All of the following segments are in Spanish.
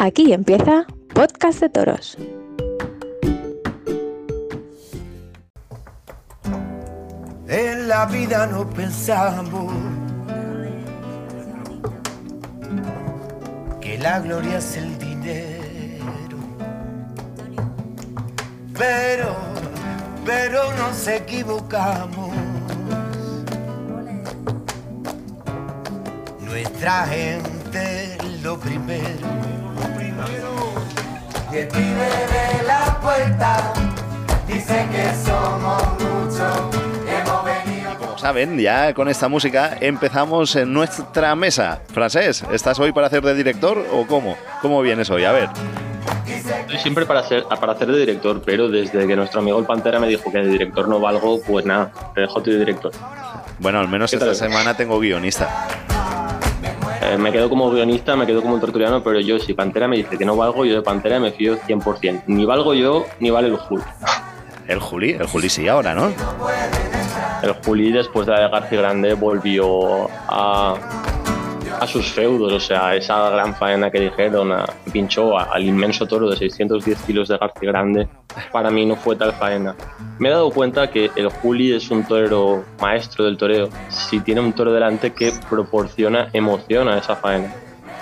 Aquí empieza Podcast de Toros. En la vida no pensamos que la gloria es el dinero. Pero, pero nos equivocamos. Nuestra gente lo primero. Y el pibe de la puerta dice que somos muchos. Hemos venido. Como saben, ya con esta música empezamos en nuestra mesa. Francés, ¿estás hoy para hacer de director o cómo? ¿Cómo vienes hoy? A ver. Estoy siempre para hacer, para hacer de director, pero desde que nuestro amigo el Pantera me dijo que de director no valgo, pues nada, te dejo tú de director. Bueno, al menos ¿Qué esta tal? semana tengo guionista. Eh, me quedo como guionista, me quedo como un tertuliano, pero yo si Pantera me dice que no valgo, yo de Pantera me fío 100%. Ni valgo yo, ni vale el Juli. El Juli, el Juli sí ahora, ¿no? El Juli después de la de García Grande volvió a, a sus feudos, o sea, esa gran faena que dijeron, a- pinchó a- al inmenso toro de 610 kilos de García Grande, para mí no fue tal faena. Me he dado cuenta que el Juli es un torero maestro del toreo, si tiene un toro delante que proporciona emoción a esa faena.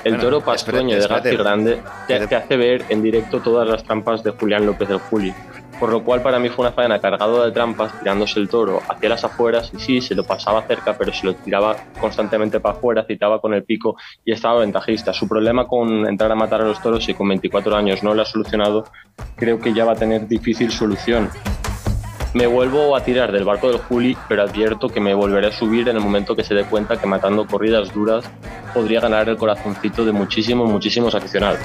El Bueno, toro espérate, pastrueño de espérate. García Grande te, te hace ver en directo todas las trampas de Julián López del Juli. Por lo cual para mí fue una faena cargada de trampas, tirándose el toro hacia las afueras y sí, se lo pasaba cerca, pero se lo tiraba constantemente para afuera, citaba con el pico y estaba ventajista. Su problema con entrar a matar a los toros y con 24 años no lo ha solucionado, creo que ya va a tener difícil solución. Me vuelvo a tirar del barco del Juli, pero advierto que me volveré a subir en el momento que se dé cuenta que matando corridas duras podría ganar el corazoncito de muchísimos, muchísimos aficionados.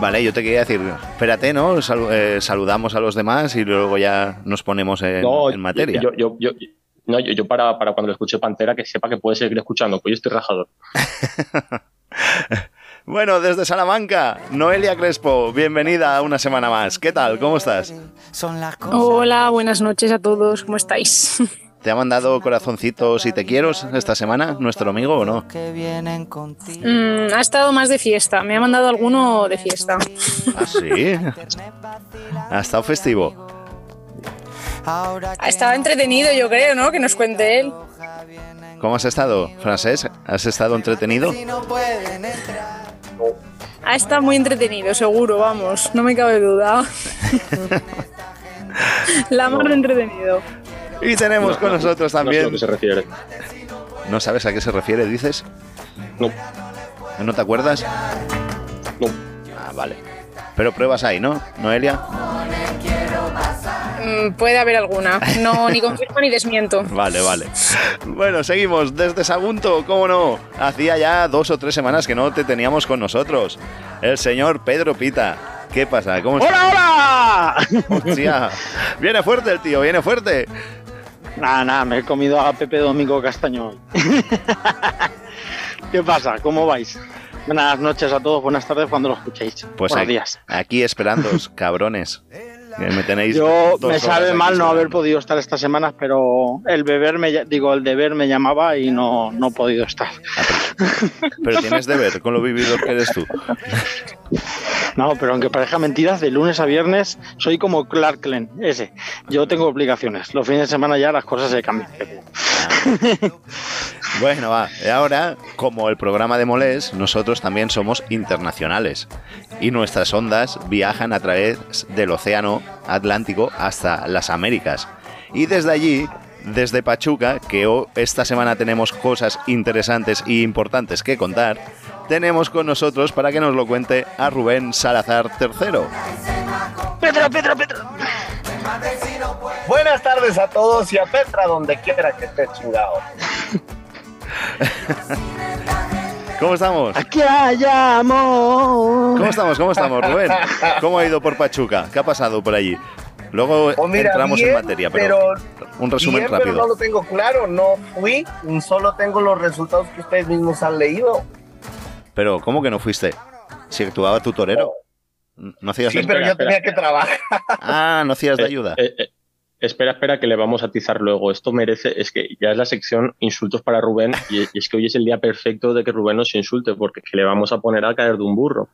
Vale, yo te quería decir, espérate, ¿no? Eh, saludamos a los demás y luego ya nos ponemos en, No, en materia. Yo, yo, yo, no, yo, yo para, para cuando lo escuche Pantera, que sepa que puede seguir escuchando, pues yo estoy rajador. Bueno, desde Salamanca, Noelia Crespo, bienvenida a una semana más. ¿Qué tal? ¿Cómo estás? Son las cosas. Hola, buenas noches a todos, ¿cómo estáis? ¿Te ha mandado corazoncitos y te quiero esta semana nuestro amigo o no? que vienen contigo. Mm, ha estado más de fiesta, me ha mandado alguno de fiesta. ¿Ah, sí? ¿Ha estado festivo? Ha estado entretenido, yo creo, ¿no? Que nos cuente él. ¿Cómo has estado, Francés? ¿Has estado entretenido? Ha estado muy entretenido, seguro, vamos, no me cabe duda. La mar de entretenido. Y tenemos con nosotros No sé a también... que se refiere. ¿No sabes a qué se refiere, dices? No, ¿No te acuerdas? no. Ah, vale. Pero pruebas hay, ¿no, Noelia? Mm, puede haber alguna, no ni confirmo ni desmiento. Vale, vale. Bueno, seguimos desde Sagunto, ¿cómo no? Hacía ya dos o tres semanas que no te teníamos con nosotros. El señor Pedro Pita. ¿Qué pasa? ¿Cómo está? ¡Hola, hola! Hostia, Viene fuerte el tío, viene fuerte. Nada, nada, me he comido a Pepe Domingo Castaño hoy. ¿Qué pasa? ¿Cómo vais? Buenas noches a todos, buenas tardes cuando lo escuchéis. Pues Buenos aquí, días. aquí esperándoos, cabrones. Me tenéis Yo me sabe mal no haber podido estar estas semanas, pero el beber me digo el deber me llamaba y no, no he podido estar. Ah, pero, pero tienes deber con lo vividor que eres tú. No, pero aunque parezca mentiras, de lunes a viernes soy como Clark Kent, ese. Yo tengo obligaciones. Los fines de semana ya las cosas se cambian. Bueno, va. Y ahora, como el programa de Molés, nosotros también somos internacionales. Y nuestras ondas viajan a través del Océano Atlántico hasta las Américas. Y desde allí, desde Pachuca, que esta semana tenemos cosas interesantes y importantes que contar, tenemos con nosotros para que nos lo cuente a Rubén Salazar III. Pedro, Pedro, Pedro. Buenas tardes a todos y a Petra donde quiera que esté chingado. ¿Cómo estamos? Aquí hay amor. ¿Cómo estamos? ¿Cómo estamos, Rubén? ¿Cómo ha ido por Pachuca? ¿Qué ha pasado por allí? Luego Pues mira, entramos bien, en materia, pero, pero un resumen bien, pero rápido. no lo tengo claro, no fui, solo tengo los resultados que ustedes mismos han leído. Pero, ¿cómo que no fuiste? Si actuaba tu torero. ¿No hacías Sí, de... pero yo espera. tenía que trabajar. Ah, no hacías de Eh, ayuda. eh, eh, Espera, espera, que le vamos a atizar luego. Esto merece, es que ya es la sección insultos para Rubén y, y es que hoy es el día perfecto de que Rubén nos insulte porque es que le vamos a poner a caer de un burro.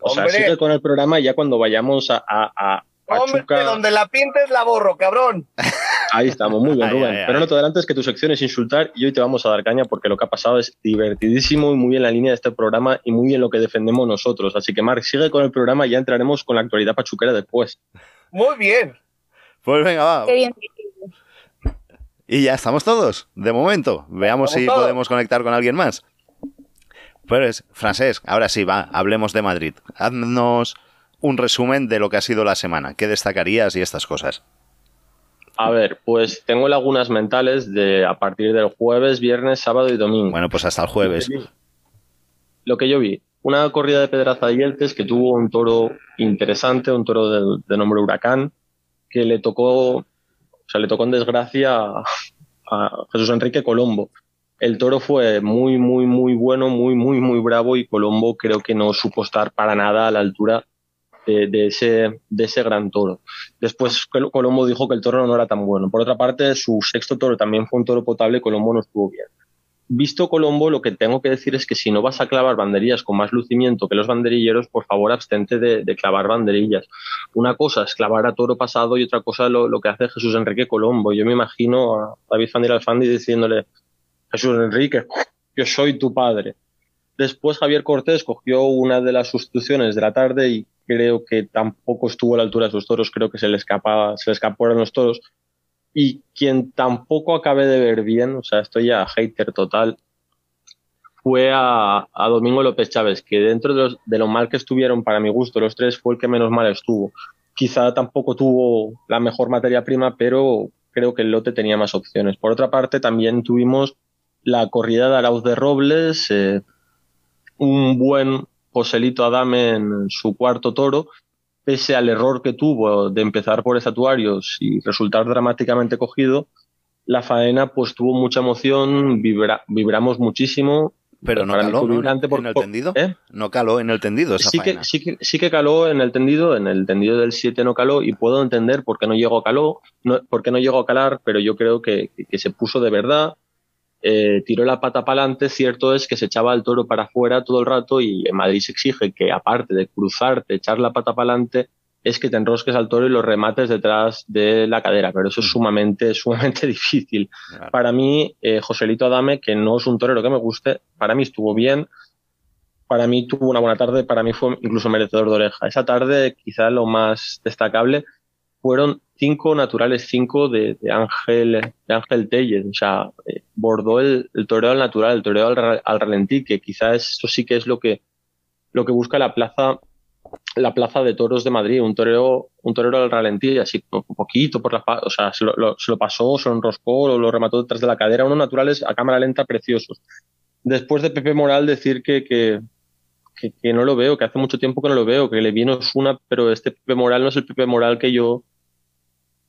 O sea, sigue con el programa y ya cuando vayamos a, a, a Hombre, donde la pintes la borro, cabrón. ahí estamos, muy bien, Ay, Rubén. ay, Pero no te adelantes que tu sección es insultar y hoy te vamos a dar caña porque lo que ha pasado es divertidísimo y muy bien la línea de este programa y muy bien lo que defendemos nosotros. Así que, Marc, sigue con el programa y ya entraremos con la actualidad pachuquera después. Muy bien. Pues venga, va. Qué bien. Y ya estamos todos, de momento. Veamos Estamos si todos. podemos conectar con alguien más. Pues, Francesc, ahora sí, va, hablemos de Madrid. Haznos un resumen de lo que ha sido la semana. ¿Qué destacarías y estas cosas? A ver, pues tengo lagunas mentales de a partir del jueves, viernes, sábado y domingo. Bueno, pues hasta el jueves. Lo que yo vi, una corrida de Pedraza de Yeltes que tuvo un toro interesante, un toro de, nombre Huracán, que le tocó, o sea, le tocó en desgracia a, Jesús Enrique Colombo. El toro fue muy, muy, muy bueno, muy, muy, muy bravo y Colombo creo que no supo estar para nada a la altura de, de ese, de ese gran toro. Después Col- Colombo dijo que el toro no era tan bueno. Por otra parte, su sexto toro también fue un toro potable Colombo no estuvo bien. Visto Colombo, lo que tengo que decir es que si no vas a clavar banderillas con más lucimiento que los banderilleros, por favor abstente de, clavar banderillas. Una cosa es clavar a toro pasado y otra cosa lo, que hace Jesús Enrique Colombo. Yo me imagino a David Fandir Alfandi diciéndole, Jesús Enrique, yo soy tu padre. Después Javier Cortés cogió una de las sustituciones de la tarde y creo que tampoco estuvo a la altura de sus toros, creo que se le escapa, se le escaparon los toros. Y quien tampoco acabé de ver bien, o sea, estoy ya hater total, fue a, a Domingo López Chávez, que dentro de, los- de lo mal que estuvieron, para mi gusto, los tres, fue el que menos mal estuvo. Quizá tampoco tuvo la mejor materia prima, pero creo que el lote tenía más opciones. Por otra parte, también tuvimos la corrida de Arauz de Robles, eh, un buen Joselito Adame en su cuarto toro, pese al error que tuvo de empezar por estatuarios y resultar dramáticamente cogido, la faena pues tuvo mucha emoción, vibra- vibramos muchísimo. Pero no Para caló, ¿En el tendido? ¿eh? No caló en el tendido esa Sí que, sí, que, sí que caló en el tendido, en el tendido del 7 no caló y puedo entender por qué no llegó a caló, no, por qué no llegó a calar, pero yo creo que, que se puso de verdad, eh, tiró la pata para adelante, cierto es que se echaba el toro para afuera todo el rato y en Madrid se exige que aparte de cruzarte, echar la pata para adelante, es que te enrosques al toro y lo remates detrás de la cadera, pero eso es sumamente, sumamente difícil. Claro. Para mí, eh, Joselito Adame, que no es un torero que me guste, para mí estuvo bien, para mí tuvo una buena tarde, para mí fue incluso merecedor de oreja. Esa tarde, quizá lo más destacable, fueron cinco naturales, cinco de, de Ángel, de Ángel Tellez, o sea, eh, bordó el, el toreo al natural, el toreo al, ra- al ralentí, que quizás eso sí que es lo que, lo que busca la plaza, la plaza de toros de Madrid, un torero, un torero al ralentí, así un poquito por la, o sea, se lo, lo- se lo pasó, se lo enroscó, lo, lo remató detrás de la cadera, unos naturales a cámara lenta preciosos. Después de Pepe Moral decir que, que, que no lo veo, que hace mucho tiempo que no lo veo, que le vino una, pero este Pepe Moral no es el Pepe Moral que yo,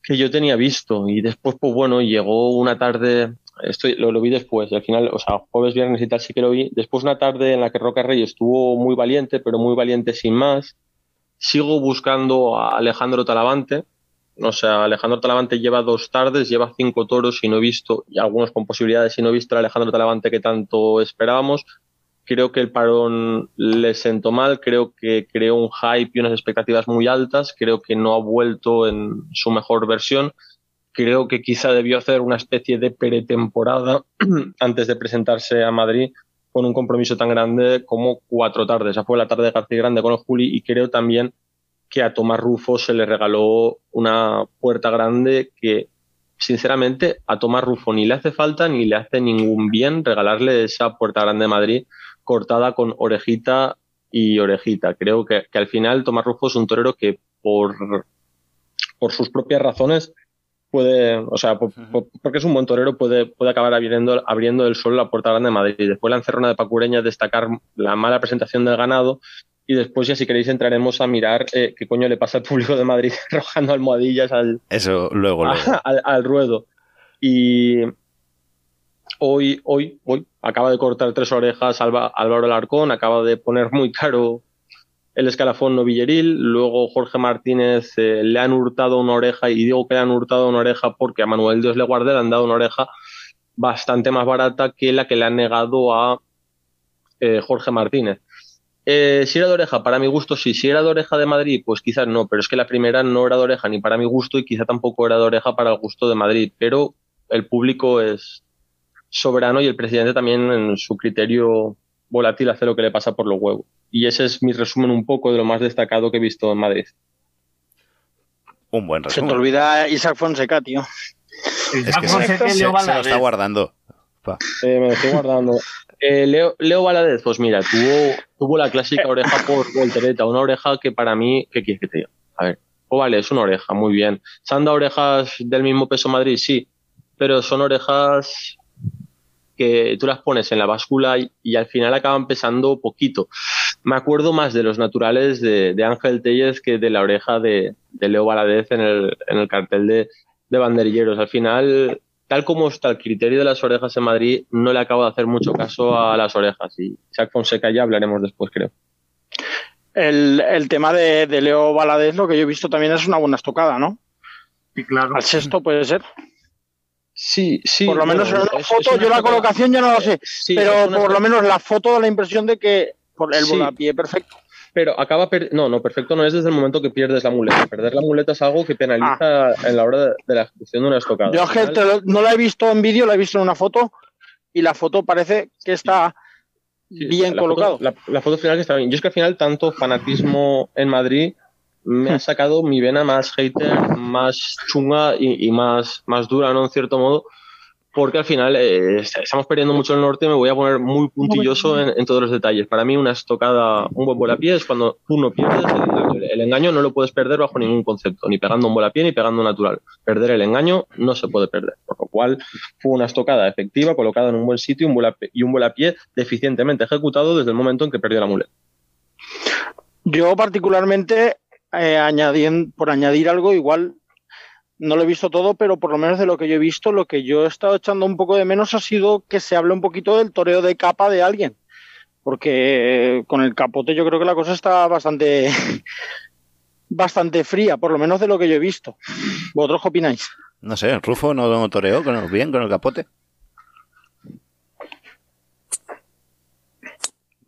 que yo tenía visto. Y después, pues bueno, llegó una tarde, esto lo, lo vi después, al final, o sea, jueves, viernes y tal sí que lo vi. Después una tarde en la que Roca Rey estuvo muy valiente, pero muy valiente sin más. Sigo buscando a Alejandro Talavante. O sea, Alejandro Talavante lleva dos tardes, lleva cinco toros y no he visto, y algunos con posibilidades, y no he visto al Alejandro Talavante que tanto esperábamos. Creo que el parón le sentó mal, creo que creó un hype y unas expectativas muy altas, creo que no ha vuelto en su mejor versión, creo que quizá debió hacer una especie de pretemporada antes de presentarse a Madrid con un compromiso tan grande como cuatro tardes. Esa fue la tarde de García Grande con el Juli y creo también que a Tomás Rufo se le regaló una puerta grande que sinceramente a Tomás Rufo ni le hace falta ni le hace ningún bien regalarle esa puerta grande de Madrid cortada con orejita y orejita. Creo que, que al final Tomás Rufo es un torero que por, por sus propias razones puede, o sea, por- por- porque es un buen torero, puede, puede acabar abriendo, abriendo el sol la puerta grande de Madrid. Después la encerrona de Pacureña, destacar la mala presentación del ganado. Y después, ya si queréis, entraremos a mirar eh, qué coño le pasa al público de Madrid arrojando almohadillas al, Eso luego, luego. al, al ruedo. Y hoy, hoy, hoy, acaba de cortar tres orejas Álvaro Alarcón, acaba de poner muy caro el escalafón novilleril, luego Jorge Martínez eh, le han hurtado una oreja, y digo que le han hurtado una oreja porque a Manuel Dios le guarde le han dado una oreja bastante más barata que la que le han negado a eh, Jorge Martínez. Eh, si era de oreja, para mi gusto sí. Si era de oreja de Madrid, pues quizás no, pero es que la primera no era de oreja ni para mi gusto y quizá tampoco era de oreja para el gusto de Madrid. Pero el público es soberano y el presidente también en su criterio volátil hace lo que le pasa por los huevos. Y ese es mi resumen un poco de lo más destacado que he visto en Madrid. Un buen Se te resumen. olvida Isaac Fonseca, tío. Es que Fonseca se, se- lo está guardando. Eh, me lo estoy guardando. Eh, Leo, Leo Valadez, pues mira, tuvo, tuvo la clásica oreja por voltereta, una oreja que para mí, ¿qué quieres que te diga? A ver, oh vale, es una oreja, muy bien. ¿Se han dado orejas del mismo peso Madrid? Sí, pero son orejas que tú las pones en la báscula y, y al final acaban pesando poquito. Me acuerdo más de los naturales de, de Ángel Tellez que de la oreja de, de Leo Valadez en el, en el cartel de, de banderilleros. Al final, tal como está el criterio de las orejas en Madrid, no le acabo de hacer mucho caso a las orejas. Y Isaac Fonseca ya hablaremos después, creo. El, el tema de, de Leo Valadez, lo que yo he visto también es una buena estocada, ¿no? Sí, claro. Al sexto puede ser. Sí, sí. por lo menos en una foto, yo la colocación ya no lo sé, Sí, pero por lo menos la foto da la impresión de que por el Sí. volapié perfecto. Pero acaba per- no, no, perfecto no es desde el momento que pierdes la muleta. Perder la muleta es algo que penaliza en la hora de, de la ejecución de una estocada. Ah. Yo Al es que final- te lo- no la he visto en vídeo, la he visto en una foto y la foto parece que está Sí, bien la colocado. Foto, la, la foto final que está bien. Yo es que al final tanto fanatismo en Madrid me ha sacado mi vena más hater, más chunga y, y más, más dura, ¿no? En cierto modo. Porque al final eh, estamos perdiendo mucho el norte y me voy a poner muy puntilloso en, en todos los detalles. Para mí una estocada, un buen volapié es cuando tú no pierdes el engaño. El engaño no lo puedes perder bajo ningún concepto, ni pegando un volapié ni pegando natural. Perder el engaño no se puede perder. Por lo cual fue una estocada efectiva, colocada en un buen sitio y un volapié, y un volapié deficientemente ejecutado desde el momento en que perdió la muleta. Yo particularmente, eh, añadien- por añadir algo, igual no lo he visto todo, pero por lo menos de lo que yo he visto, lo que yo he estado echando un poco de menos ha sido que se hable un poquito del toreo de capa de alguien. Porque eh, con el capote yo creo que la cosa está bastante, bastante fría, por lo menos de lo que yo he visto. ¿Vosotros qué opináis? No sé, Rufo no toreó bien con el capote.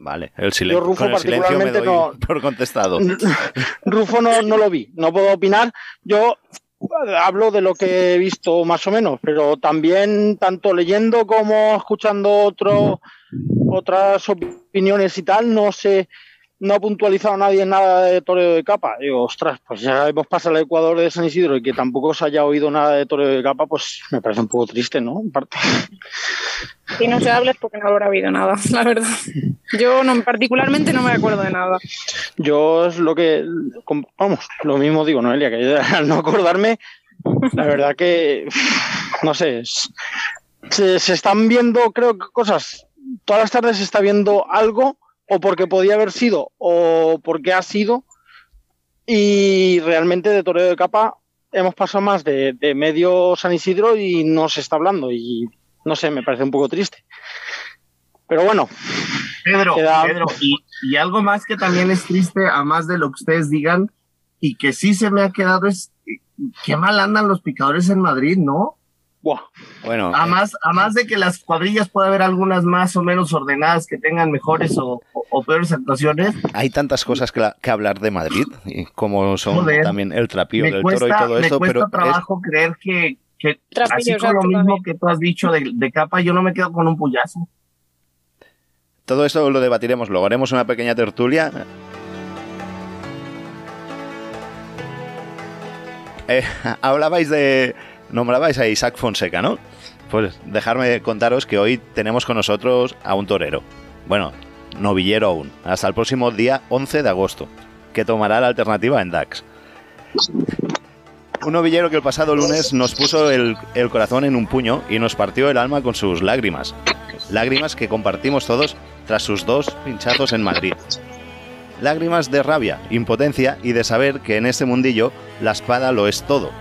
Vale, el silencio. Yo, Rufo, con el silencio me doy particularmente no- por contestado. Rufo no, no lo vi, no puedo opinar. Yo eh, hablo de lo que he visto más o menos, pero también tanto leyendo como escuchando otro, otras opiniones y tal, no sé, no ha puntualizado nadie nada de toreo de capa. Digo, ostras, pues ya hemos pasado al Ecuador de San Isidro y que tampoco se haya oído nada de toreo de capa, pues me parece un poco triste, ¿no? En parte. Si no se habla es porque no habrá habido nada, la verdad. Yo no, particularmente no me acuerdo de nada. Yo es lo que, vamos, lo mismo digo, Noelia, que al no acordarme, la verdad que, no sé, es- se, se están viendo, creo que cosas, todas las tardes se está viendo algo, o porque podía haber sido, o porque ha sido, y realmente de toreo de capa hemos pasado más de, de medio San Isidro y no se está hablando, y no sé, me parece un poco triste. Pero bueno, Pedro, Queda- Pedro, y, y algo más que también es triste, a más de lo que ustedes digan, y que sí se me ha quedado es qué mal andan los picadores en Madrid, ¿no? Bueno, A más, a más de que las cuadrillas puede haber algunas más o menos ordenadas que tengan mejores o, o- o peores actuaciones. hay tantas cosas que, la- que hablar de Madrid, como son Joder. también el trapío Me del toro y todo me esto, cuesta pero es- trabajo creer que, que Trapillo, así con lo mismo también. que tú has dicho de, de capa, yo no me quedo con un puyazo. todo esto lo debatiremos luego. Haremos una pequeña tertulia. Eh, hablabais de. Nombrabais a Isaac Fonseca, ¿no? Pues dejarme contaros que hoy tenemos con nosotros a un torero. Bueno, novillero aún. Hasta el próximo día 11 de agosto, que tomará la alternativa en DAX. Un novillero que el pasado lunes nos puso el, el corazón en un puño y nos partió el alma con sus lágrimas. Lágrimas que compartimos todos tras sus dos pinchazos en Madrid. Lágrimas de rabia, impotencia y de saber que en este mundillo la espada lo es todo.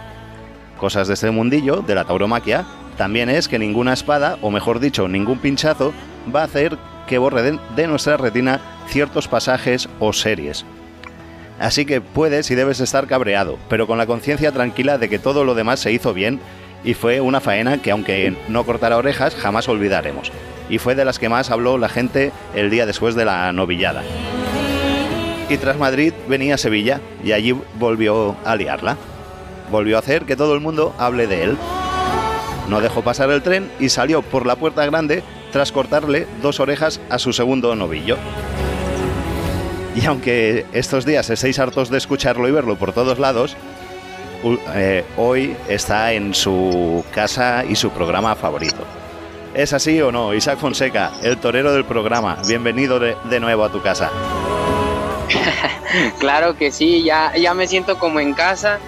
Cosas de este mundillo, de la tauromaquia, también es que ninguna espada, o mejor dicho, ningún pinchazo, va a hacer que borre de, nuestra retina ciertos pasajes o series. Así que puedes y debes estar cabreado, pero con la conciencia tranquila de que todo lo demás se hizo bien y fue una faena que aunque no cortara orejas, jamás olvidaremos. Y fue de las que más habló la gente el día después de la novillada. Y tras Madrid venía Sevilla y allí volvió a liarla. Volvió a hacer que todo el mundo hable de él. No dejó pasar el tren y salió por la puerta grande tras cortarle dos orejas a su segundo novillo. Y aunque estos días estéis hartos de escucharlo y verlo por todos lados, eh, hoy está en su casa y su programa favorito. ¿Es así o no? Isaac Fonseca, el torero del programa, bienvenido de, de nuevo a tu casa. Claro que sí, ya, ya me siento como en casa,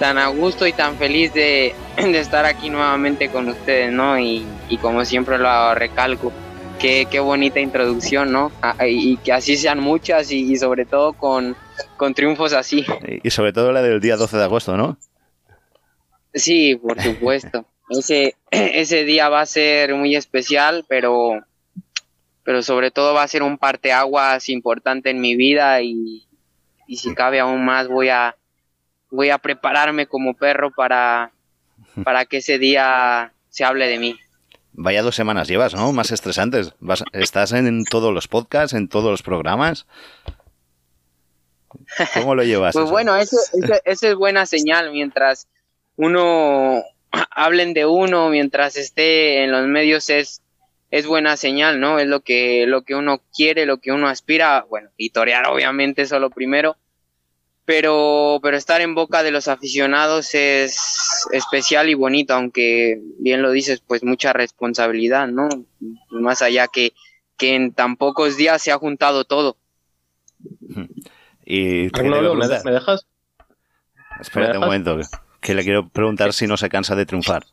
tan a gusto y tan feliz de, de estar aquí nuevamente con ustedes, ¿no? Y, y como siempre lo recalco, qué, qué bonita introducción, ¿no? Y, y que así sean muchas y, y sobre todo con, con triunfos así. Y y sobre todo la del día 12 de agosto, ¿no? Sí, por supuesto. Ese, ese día va a ser muy especial, pero, pero sobre todo va a ser un parteaguas importante en mi vida y, y si cabe aún más voy a, voy a prepararme como perro para, para que ese día se hable de mí. Vaya dos semanas llevas, ¿no? Más estresantes. Vas- estás en todos los podcasts, en todos los programas. ¿Cómo lo llevas? Pues eso? bueno, eso, eso, eso es buena señal mientras uno hablen de uno, mientras esté en los medios es, es buena señal, ¿no? Es lo que, lo que uno quiere, lo que uno aspira, bueno, y torear obviamente eso lo primero, pero, pero estar en boca de los aficionados es especial y bonito, aunque bien lo dices, pues mucha responsabilidad, ¿no? Más allá que, que en tan pocos días se ha juntado todo. Y Arnoldo, ¿me, dejas? Espérate un dejas? momento, que- que le quiero preguntar si no se cansa de triunfar.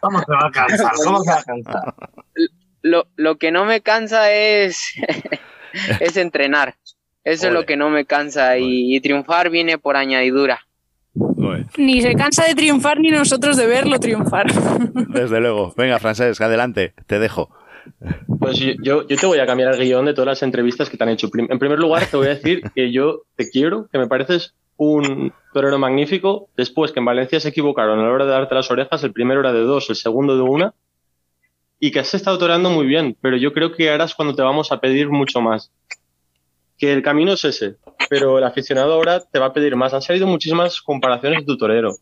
¿Cómo se va a cansar? ¿Cómo se va a cansar? lo, lo que no me cansa es, es entrenar. Eso es lo que no me cansa y, y triunfar viene por añadidura. Ni se cansa de triunfar ni nosotros de verlo triunfar. Desde luego. Venga, Francesc, adelante, te dejo. Pues yo- yo, te voy a cambiar el guion de todas las entrevistas que te han hecho. En primer lugar, te voy a decir que yo te quiero, que me pareces un torero magnífico. Después, que en Valencia se equivocaron a la hora de darte las orejas. El primero era de dos, el segundo de una. Y que has estado toreando muy bien, pero yo creo que ahora es cuando te vamos a pedir mucho más. Que el camino es ese, pero el aficionado ahora te va a pedir más. Han salido muchísimas comparaciones de tu torero.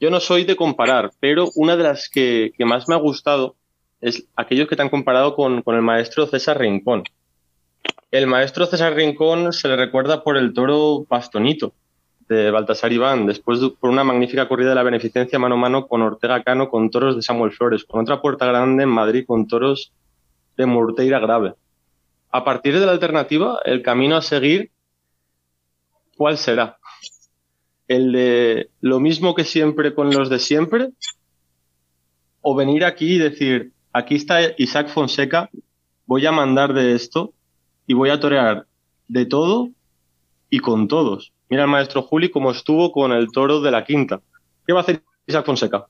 Yo no soy de comparar, pero una de las que, más me ha gustado es aquellos que te han comparado con, el maestro César Rincón. El maestro César Rincón se le recuerda por el toro Bastonito de Baltasar Iván, después de, por una magnífica corrida de la beneficencia mano a mano con Ortega Cano con toros de Samuel Flores, con otra puerta grande en Madrid con toros de Murteira Grave. A partir de la alternativa, el camino a seguir, ¿cuál será? ¿El de lo mismo que siempre con los de siempre? ¿O venir aquí y decir, aquí está Isaac Fonseca, voy a mandar de esto y voy a torear de todo y con todos? Mira el maestro Juli cómo estuvo con el toro de la quinta. ¿Qué va a hacer Isaac Fonseca?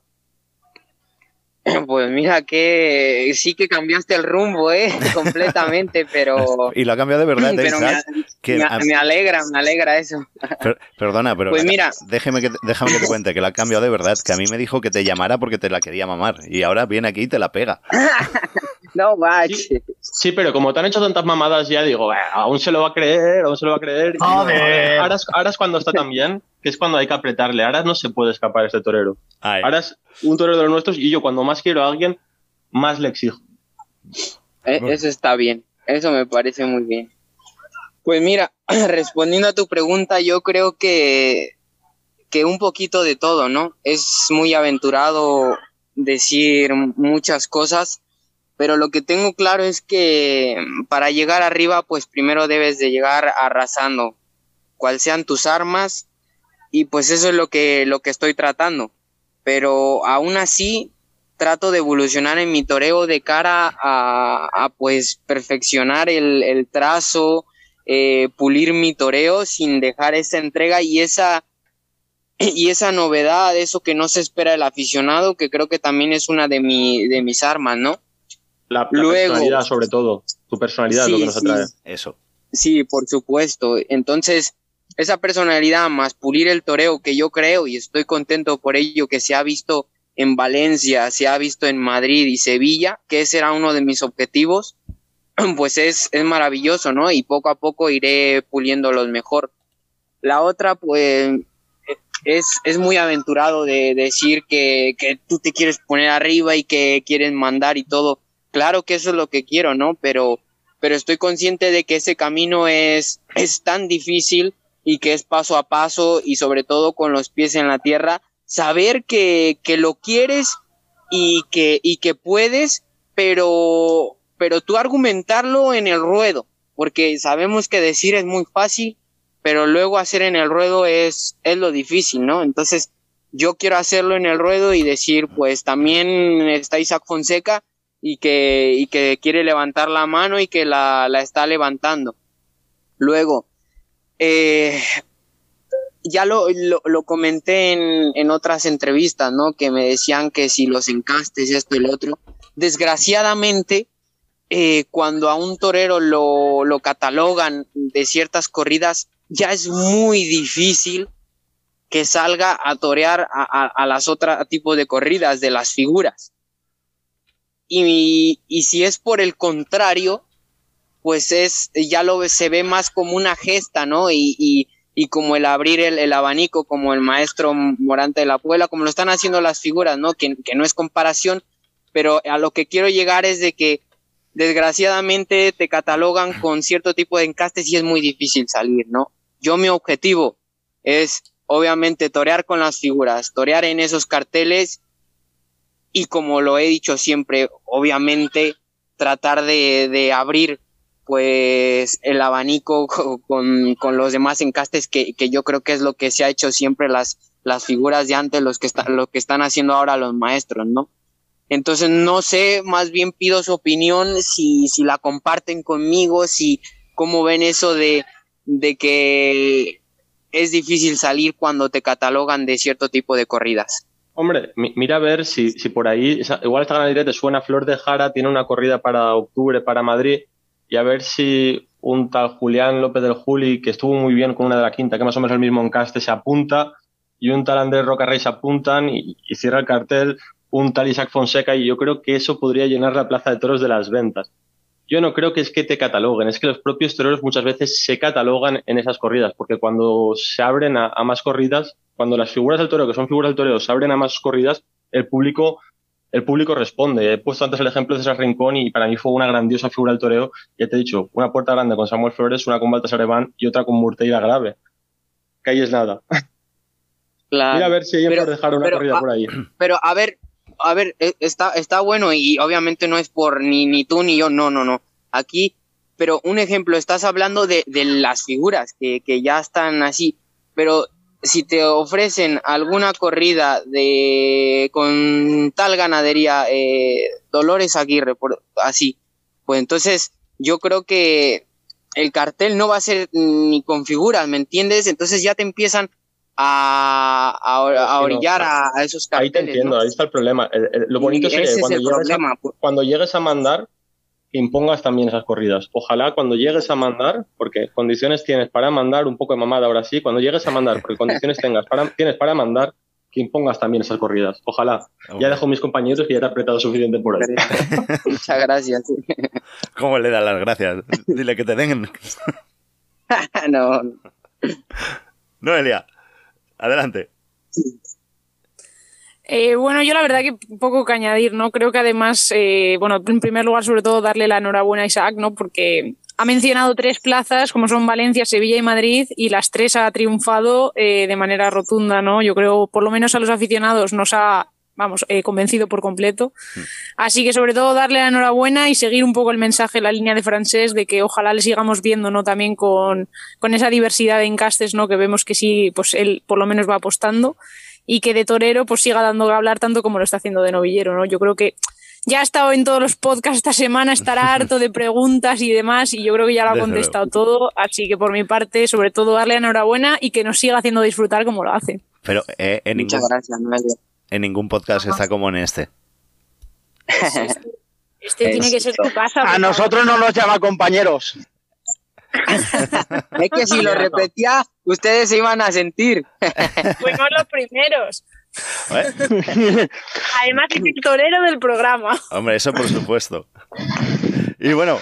Pues mira que sí que cambiaste el rumbo, ¿eh? Completamente, pero... Y lo ha cambiado de verdad, ¿eh, pero me, Isaac? Me- a- me alegra, me alegra eso. per- perdona, pero Pues mira. déjeme que, te- déjame que te cuente que lo ha cambiado de verdad, que a mí me dijo que te llamara porque te la quería mamar y ahora viene aquí y te la pega. No, guache. Sí, sí, pero como te han hecho tantas mamadas ya digo, "Eh, aún se lo va a creer, aún se lo va a creer. Y ahora, es, ahora es cuando está tan bien, que es cuando hay que apretarle. Ahora no se puede escapar este torero. Ay, Ahora es un torero de los nuestros y yo cuando más quiero a alguien, más le exijo. Eh, Eso está bien, eso me parece muy bien. Pues mira, respondiendo a tu pregunta, yo creo que, que un poquito de todo, ¿no? Es muy aventurado decir muchas cosas, pero lo que tengo claro es que para llegar arriba, pues primero debes de llegar arrasando, cual sean tus armas, y pues eso es lo que, lo que estoy tratando. Pero aún así, trato de evolucionar en mi toreo de cara a, a, pues perfeccionar el, el trazo, eh, pulir mi toreo sin dejar esa entrega y esa y esa novedad, eso que no se espera del aficionado, que creo que también es una de, mi, de mis armas, ¿no? La, la Luego- personalidad, sobre todo. Tu personalidad es lo que nos sí. atrae. eso. Sí, por supuesto. Entonces, esa personalidad más pulir el toreo que yo creo y estoy contento por ello que se ha visto en Valencia, se ha visto en Madrid y Sevilla, que ese era uno de mis objetivos, pues es, es maravilloso, ¿no? Y poco a poco iré puliéndolos mejor. La otra, pues, es, es muy aventurado de decir que, que tú te quieres poner arriba y que quieres mandar y todo. Claro que eso es lo que quiero, ¿no? Pero, pero estoy consciente de que ese camino es, es tan difícil y que es paso a paso y sobre todo con los pies en la tierra, saber que, que lo quieres y que, y que puedes, pero, pero tú argumentarlo en el ruedo, porque sabemos que decir es muy fácil, pero luego hacer en el ruedo es, es lo difícil, ¿no? Entonces, yo quiero hacerlo en el ruedo y decir, pues también está Isaac Fonseca y que, y que quiere levantar la mano y que la, la está levantando. Luego, eh, ya lo, lo, comenté en, en, otras entrevistas, ¿no? Que me decían que si los encastes, esto y lo otro. Desgraciadamente, eh, cuando a un torero lo, lo catalogan de ciertas corridas, ya es muy difícil que salga a torear a, a, a las otras tipos de corridas, de las figuras. Y, y si es por el contrario, pues es, ya lo se ve más como una gesta, ¿no? Y, y, y como el abrir el, el, abanico, como el maestro Morante de la Puebla, como lo están haciendo las figuras, ¿no? Que, que no es comparación, pero a lo que quiero llegar es de que desgraciadamente te catalogan con cierto tipo de encastes y es muy difícil salir, ¿no? Yo mi objetivo es obviamente torear con las figuras, torear en esos carteles y como lo he dicho siempre, obviamente tratar de, de abrir pues el abanico con, con los demás encastes que, que, yo creo que es lo que se ha hecho siempre las, las figuras de antes, los que están, lo que están haciendo ahora los maestros, ¿no? Entonces no sé, más bien pido su opinión, si, si la comparten conmigo, si cómo ven eso de, de que es difícil salir cuando te catalogan de cierto tipo de corridas. Hombre, mira a ver si, si por ahí, igual esta ganadería te suena Flor de Jara, tiene una corrida para octubre para Madrid, y a ver si un tal Julián López del Juli, que estuvo muy bien con una de la quinta, que más o menos el mismo encaste, se apunta, y un tal Andrés Rocarrey se apuntan y, y, cierra el cartel un tal Isaac Fonseca, y yo creo que eso podría llenar la plaza de toros de las ventas. Yo no creo que es que te cataloguen, es que los propios toreros muchas veces se catalogan en esas corridas, porque cuando se abren a, a más corridas, cuando las figuras del toreo, que son figuras del toreo, se abren a más corridas, el público el público responde. He puesto antes el ejemplo de César Rincón y para mí fue una grandiosa figura del toreo. Ya te he dicho, una puerta grande con Samuel Flores, una con Baltasar Eván y otra con Murteira Grave. Que ahí es nada. Claro. Mira a ver si hay por dejar una pero, corrida a, por ahí. Pero a ver, a ver, e, está, está bueno y obviamente no es por ni, ni tú ni yo, no, no, no. Aquí, pero un ejemplo, estás hablando de, de las figuras que, que ya están así, pero si te ofrecen alguna corrida de con tal ganadería eh, Dolores Aguirre por así pues entonces yo creo que el cartel no va a ser ni con figuras me entiendes entonces ya te empiezan a, a, a orillar a, a, esos carteles ahí te entiendo ¿no? ahí está el problema el, el, lo bonito y es que cuando, es llegues problema. a, cuando llegues a mandar impongas también esas corridas. Ojalá cuando llegues a mandar, porque condiciones tienes para mandar, un poco de mamada ahora sí, cuando llegues a mandar, porque condiciones tengas para, tienes para mandar, que impongas también esas corridas. Ojalá. Okay. Ya dejo a mis compañeros que ya te he apretado suficiente por hoy. Muchas gracias. ¿Cómo le da las gracias? Dile que te den. no. Noelia, adelante. Eh, bueno, yo la verdad que poco que añadir, ¿no? Creo que además, eh, bueno, en primer lugar, sobre todo, darle la enhorabuena a Isaac, ¿no? Porque ha mencionado tres plazas, como son Valencia, Sevilla y Madrid, y las tres ha triunfado eh, de manera rotunda, ¿no? Yo creo, por lo menos a los aficionados, nos ha, vamos, eh, convencido por completo. Mm. Así que, sobre todo, darle la enhorabuena y seguir un poco el mensaje, la línea de francés, de que ojalá le sigamos viendo, ¿no? También con, con esa diversidad de encastes, ¿no? Que vemos que sí, pues él por lo menos va apostando y que de torero pues siga dando que hablar tanto como lo está haciendo de novillero, ¿no? Yo creo que ya ha estado en todos los podcasts esta semana, estará harto de preguntas y demás, y yo creo que ya lo ha contestado todo, así que por mi parte, sobre todo darle enhorabuena y que nos siga haciendo disfrutar como lo hace. Pero eh, en, Muchas ningún, gracias, Noelia. en ningún podcast está como en este. Este tiene que ser tu casa. A nosotros no nos llama compañeros. Es que si lo repetía, ustedes se iban a sentir. Fuimos los primeros. Además, es el torero del programa. Hombre, eso por supuesto. Y bueno,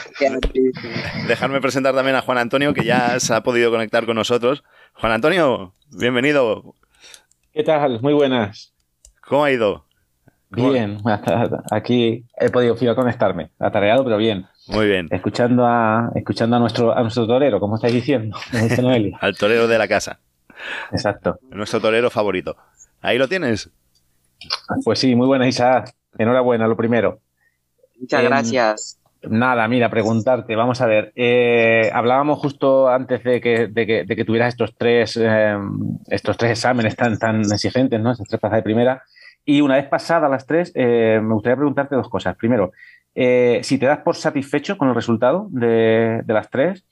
dejarme presentar también a Juan Antonio, que ya se ha podido conectar con nosotros. Juan Antonio, bienvenido. ¿Qué tal? Muy buenas. ¿Cómo ha ido? Bien, aquí he podido conectarme, atareado, pero bien. Muy bien. Escuchando a, escuchando a nuestro, a nuestro torero, como estáis diciendo, Al torero de la casa. Exacto. Nuestro torero favorito. Ahí lo tienes. Pues sí, muy buena Isaac. Enhorabuena, lo primero. Muchas gracias. Nada, mira, preguntarte, vamos a ver. Eh, hablábamos justo antes de que, de que, de que tuvieras estos tres, eh, estos tres exámenes tan, tan exigentes, ¿no? Estas tres plazas de primera. Y una vez pasadas las tres, eh, me gustaría preguntarte dos cosas. Primero, si te das por satisfecho con el resultado de, de las tres,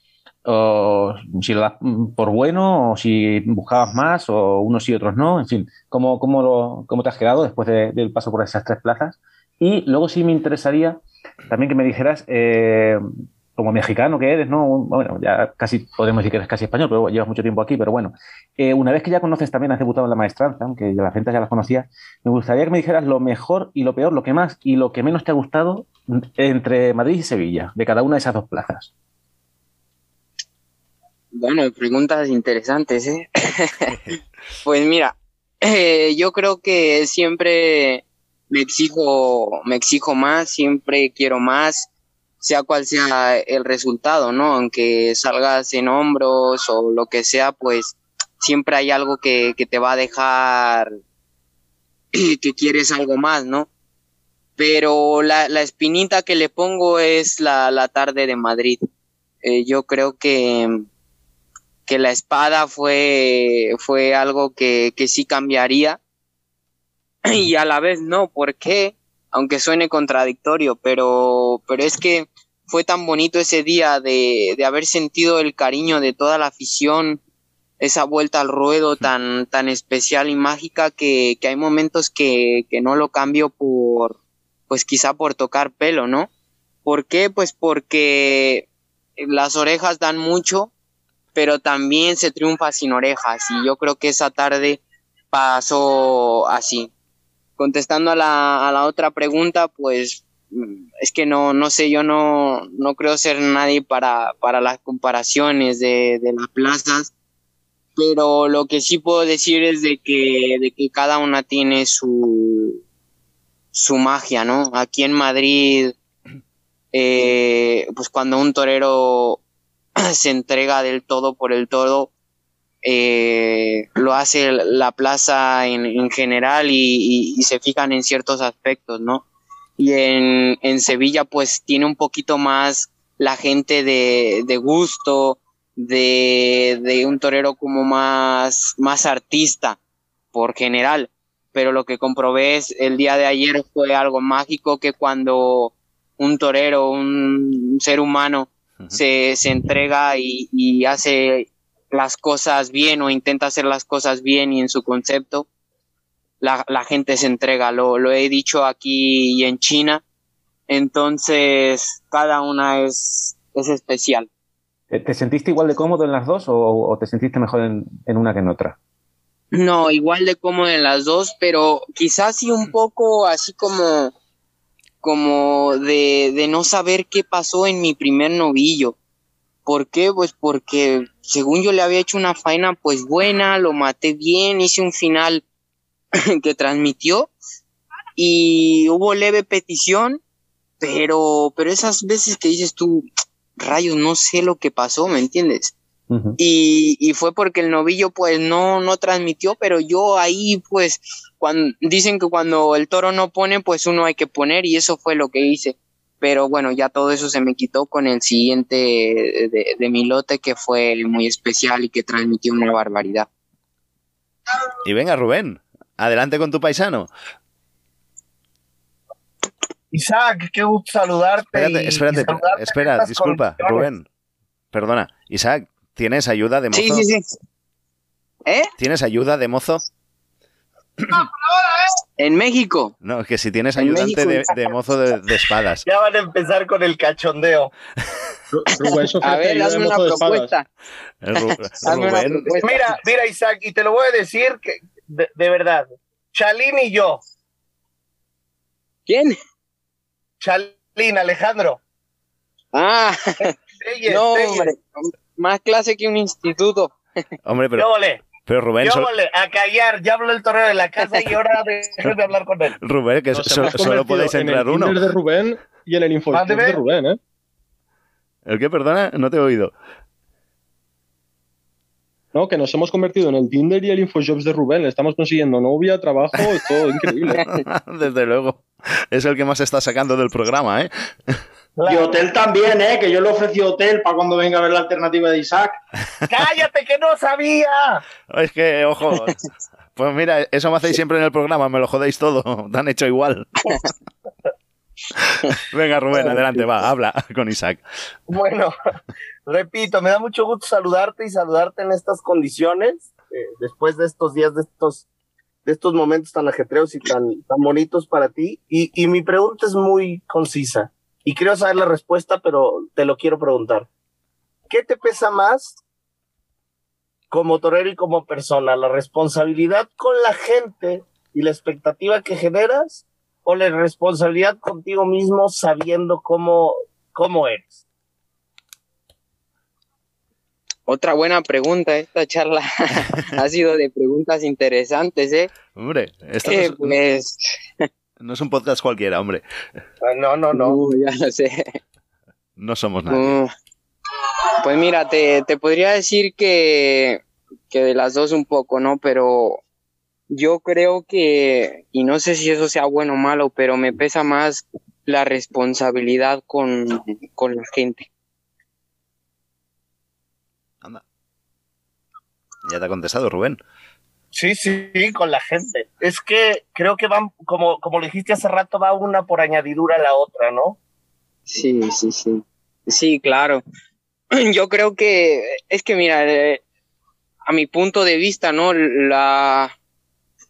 o si lo das por bueno, o si buscabas más, o unos y otros no, en fin, ¿cómo, cómo, lo, cómo te has quedado después del paso por esas tres plazas? Y luego sí me interesaría también que me dijeras, eh, como mexicano que eres, ¿no? Bueno, ya casi podemos decir que eres casi español, pero llevas mucho tiempo aquí, pero bueno, eh, una vez que ya conoces también, has debutado en la maestranza, aunque la gente ya las conocía, me gustaría que me dijeras lo mejor y lo peor, lo que más y lo que menos te ha gustado entre Madrid y Sevilla, de cada una de esas dos plazas. Bueno, preguntas interesantes, ¿eh? pues mira, eh, yo creo que siempre me exijo, me exijo más, siempre quiero más, sea cual sea el resultado, ¿no? Aunque salgas en hombros o lo que sea, pues siempre hay algo que, que te va a dejar que quieres algo más, ¿no? Pero la, la espinita que le pongo es la, la tarde de Madrid. Eh, yo creo que que la espada fue, fue algo que, que sí cambiaría y a la vez no, ¿por qué? Aunque suene contradictorio, pero, pero es que fue tan bonito ese día de, de haber sentido el cariño de toda la afición, esa vuelta al ruedo tan, tan especial y mágica que, que hay momentos que, que no lo cambio por, pues quizá por tocar pelo, ¿no? ¿Por qué? Pues porque las orejas dan mucho pero también se triunfa sin orejas y yo creo que esa tarde pasó así. Contestando a la, a la otra pregunta, pues mm, es que no, no sé, yo no, no creo ser nadie para, para las comparaciones de, de las plazas, pero lo que sí puedo decir es de que, de que cada una tiene su, su magia, ¿no? Aquí en Madrid, eh, pues cuando un torero se entrega del todo por el todo. Eh, lo hace la plaza en, general y, se fijan en ciertos aspectos, ¿no? Y en, en Sevilla pues tiene un poquito más la gente de, de gusto, de, de, un torero como más, más artista por general. Pero lo que comprobé el día de ayer fue algo mágico que cuando un torero, un ser humano, se, se entrega y, y, hace las cosas bien o intenta hacer las cosas bien y en su concepto, la, la gente se entrega. Lo, lo he dicho aquí y en China. Entonces, cada una es, es especial. ¿Te sentiste igual de cómodo en las dos o, o te sentiste mejor en, en, una que en otra? No, igual de cómodo en las dos, pero quizás sí un poco así como como de, de no saber qué pasó en mi primer novillo. ¿Por qué? Pues porque según yo le había hecho una faena pues buena, lo maté bien, hice un final que transmitió y hubo leve petición, pero, pero esas veces que dices tú, rayos, no sé lo que pasó, ¿me entiendes? y, y, fue porque el novillo pues no, no transmitió, pero yo ahí pues cuando, dicen que cuando el toro no pone pues uno hay que poner y eso fue lo que hice. Pero bueno, ya todo eso se me quitó con el siguiente de, de mi lote que fue muy especial y que transmitió una barbaridad. Y venga Rubén, adelante con tu paisano. Isaac, qué gusto saludarte. Espérate, espérate, espera, disculpa, Rubén. Perdona, Isaac, ¿Tienes ayuda de mozo? Sí, sí, sí. ¿Eh? ¿Tienes ayuda de mozo? En México. No, que si tienes ayudante de, de, mozo de, de, espadas. Ya van a empezar con el cachondeo. Rubén A ver, hazme una propuesta. Hazme una. Mira, mira, Isaac, y te lo voy a decir que, de, de verdad. Chalín y yo. ¿Quién? Chalín, Alejandro. Ah, Telles, no, Telles. hombre. Más clase que un instituto. hombre, pero. Pero Rubén, Yo volé. A callar. Ya habló el torero de la casa y ahora dejen de hablar con él. Rubén, que so- solo podéis en entrar el uno. Tinder de Rubén y en el Mándeme. de Rubén, ¿eh? ¿El qué, perdona? No te he oído. No, que nos hemos convertido en el Tinder y el Infojobs de Rubén. Estamos consiguiendo novia, trabajo, es todo increíble. Desde luego. Es el que más está sacando del programa, ¿eh? Y hotel también, ¿eh? Que yo le ofrecí hotel para cuando venga a ver la alternativa de Isaac. ¡Cállate que no sabía! Es que, ojo. Pues mira, eso me hacéis siempre en el programa, me lo jodéis todo. Te han hecho igual. Venga, Rubén, adelante, va, habla con Isaac. Bueno, repito, me da mucho gusto saludarte y saludarte en estas condiciones, eh, después de estos días, de estos, de estos momentos tan ajetreos y tan, tan bonitos para ti. Y, y mi pregunta es muy concisa y quiero saber la respuesta, pero te lo quiero preguntar. ¿Qué te pesa más como torero y como persona? ¿La responsabilidad con la gente y la expectativa que generas? ¿O la responsabilidad contigo mismo sabiendo cómo, cómo eres? Otra buena pregunta. Esta charla ha sido de preguntas interesantes, ¿eh? Hombre, esto Que, no, es, pues, no es un podcast cualquiera, hombre. Ah, No, no, no. uh, ya lo sé. No somos nadie. Uh, pues mira, te, te podría decir que, que de las dos un poco, ¿no? Pero yo creo que, y no sé si eso sea bueno o malo, pero me pesa más la responsabilidad con, con la gente. Anda. Ya te ha contestado, Rubén. Sí, sí, con la gente. Es que creo que van, como, como lo dijiste hace rato, va una por añadidura a la otra, ¿no? Sí, sí, sí. Sí, claro. Yo creo que es que mira, eh, a mi punto de vista, ¿no? La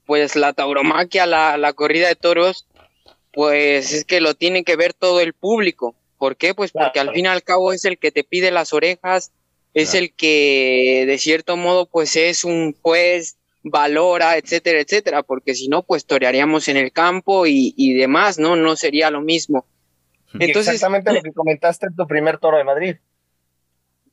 pues la tauromaquia, la, la corrida de toros, pues es que lo tiene que ver todo el público. ¿Por qué? Pues porque al fin y al cabo es el que te pide las orejas, es Claro. el que de cierto modo pues es un juez, valora, etcétera, etcétera, porque si no pues torearíamos en el campo y, y demás, ¿no? No sería lo mismo. Entonces, exactamente lo que comentaste en tu primer toro de Madrid.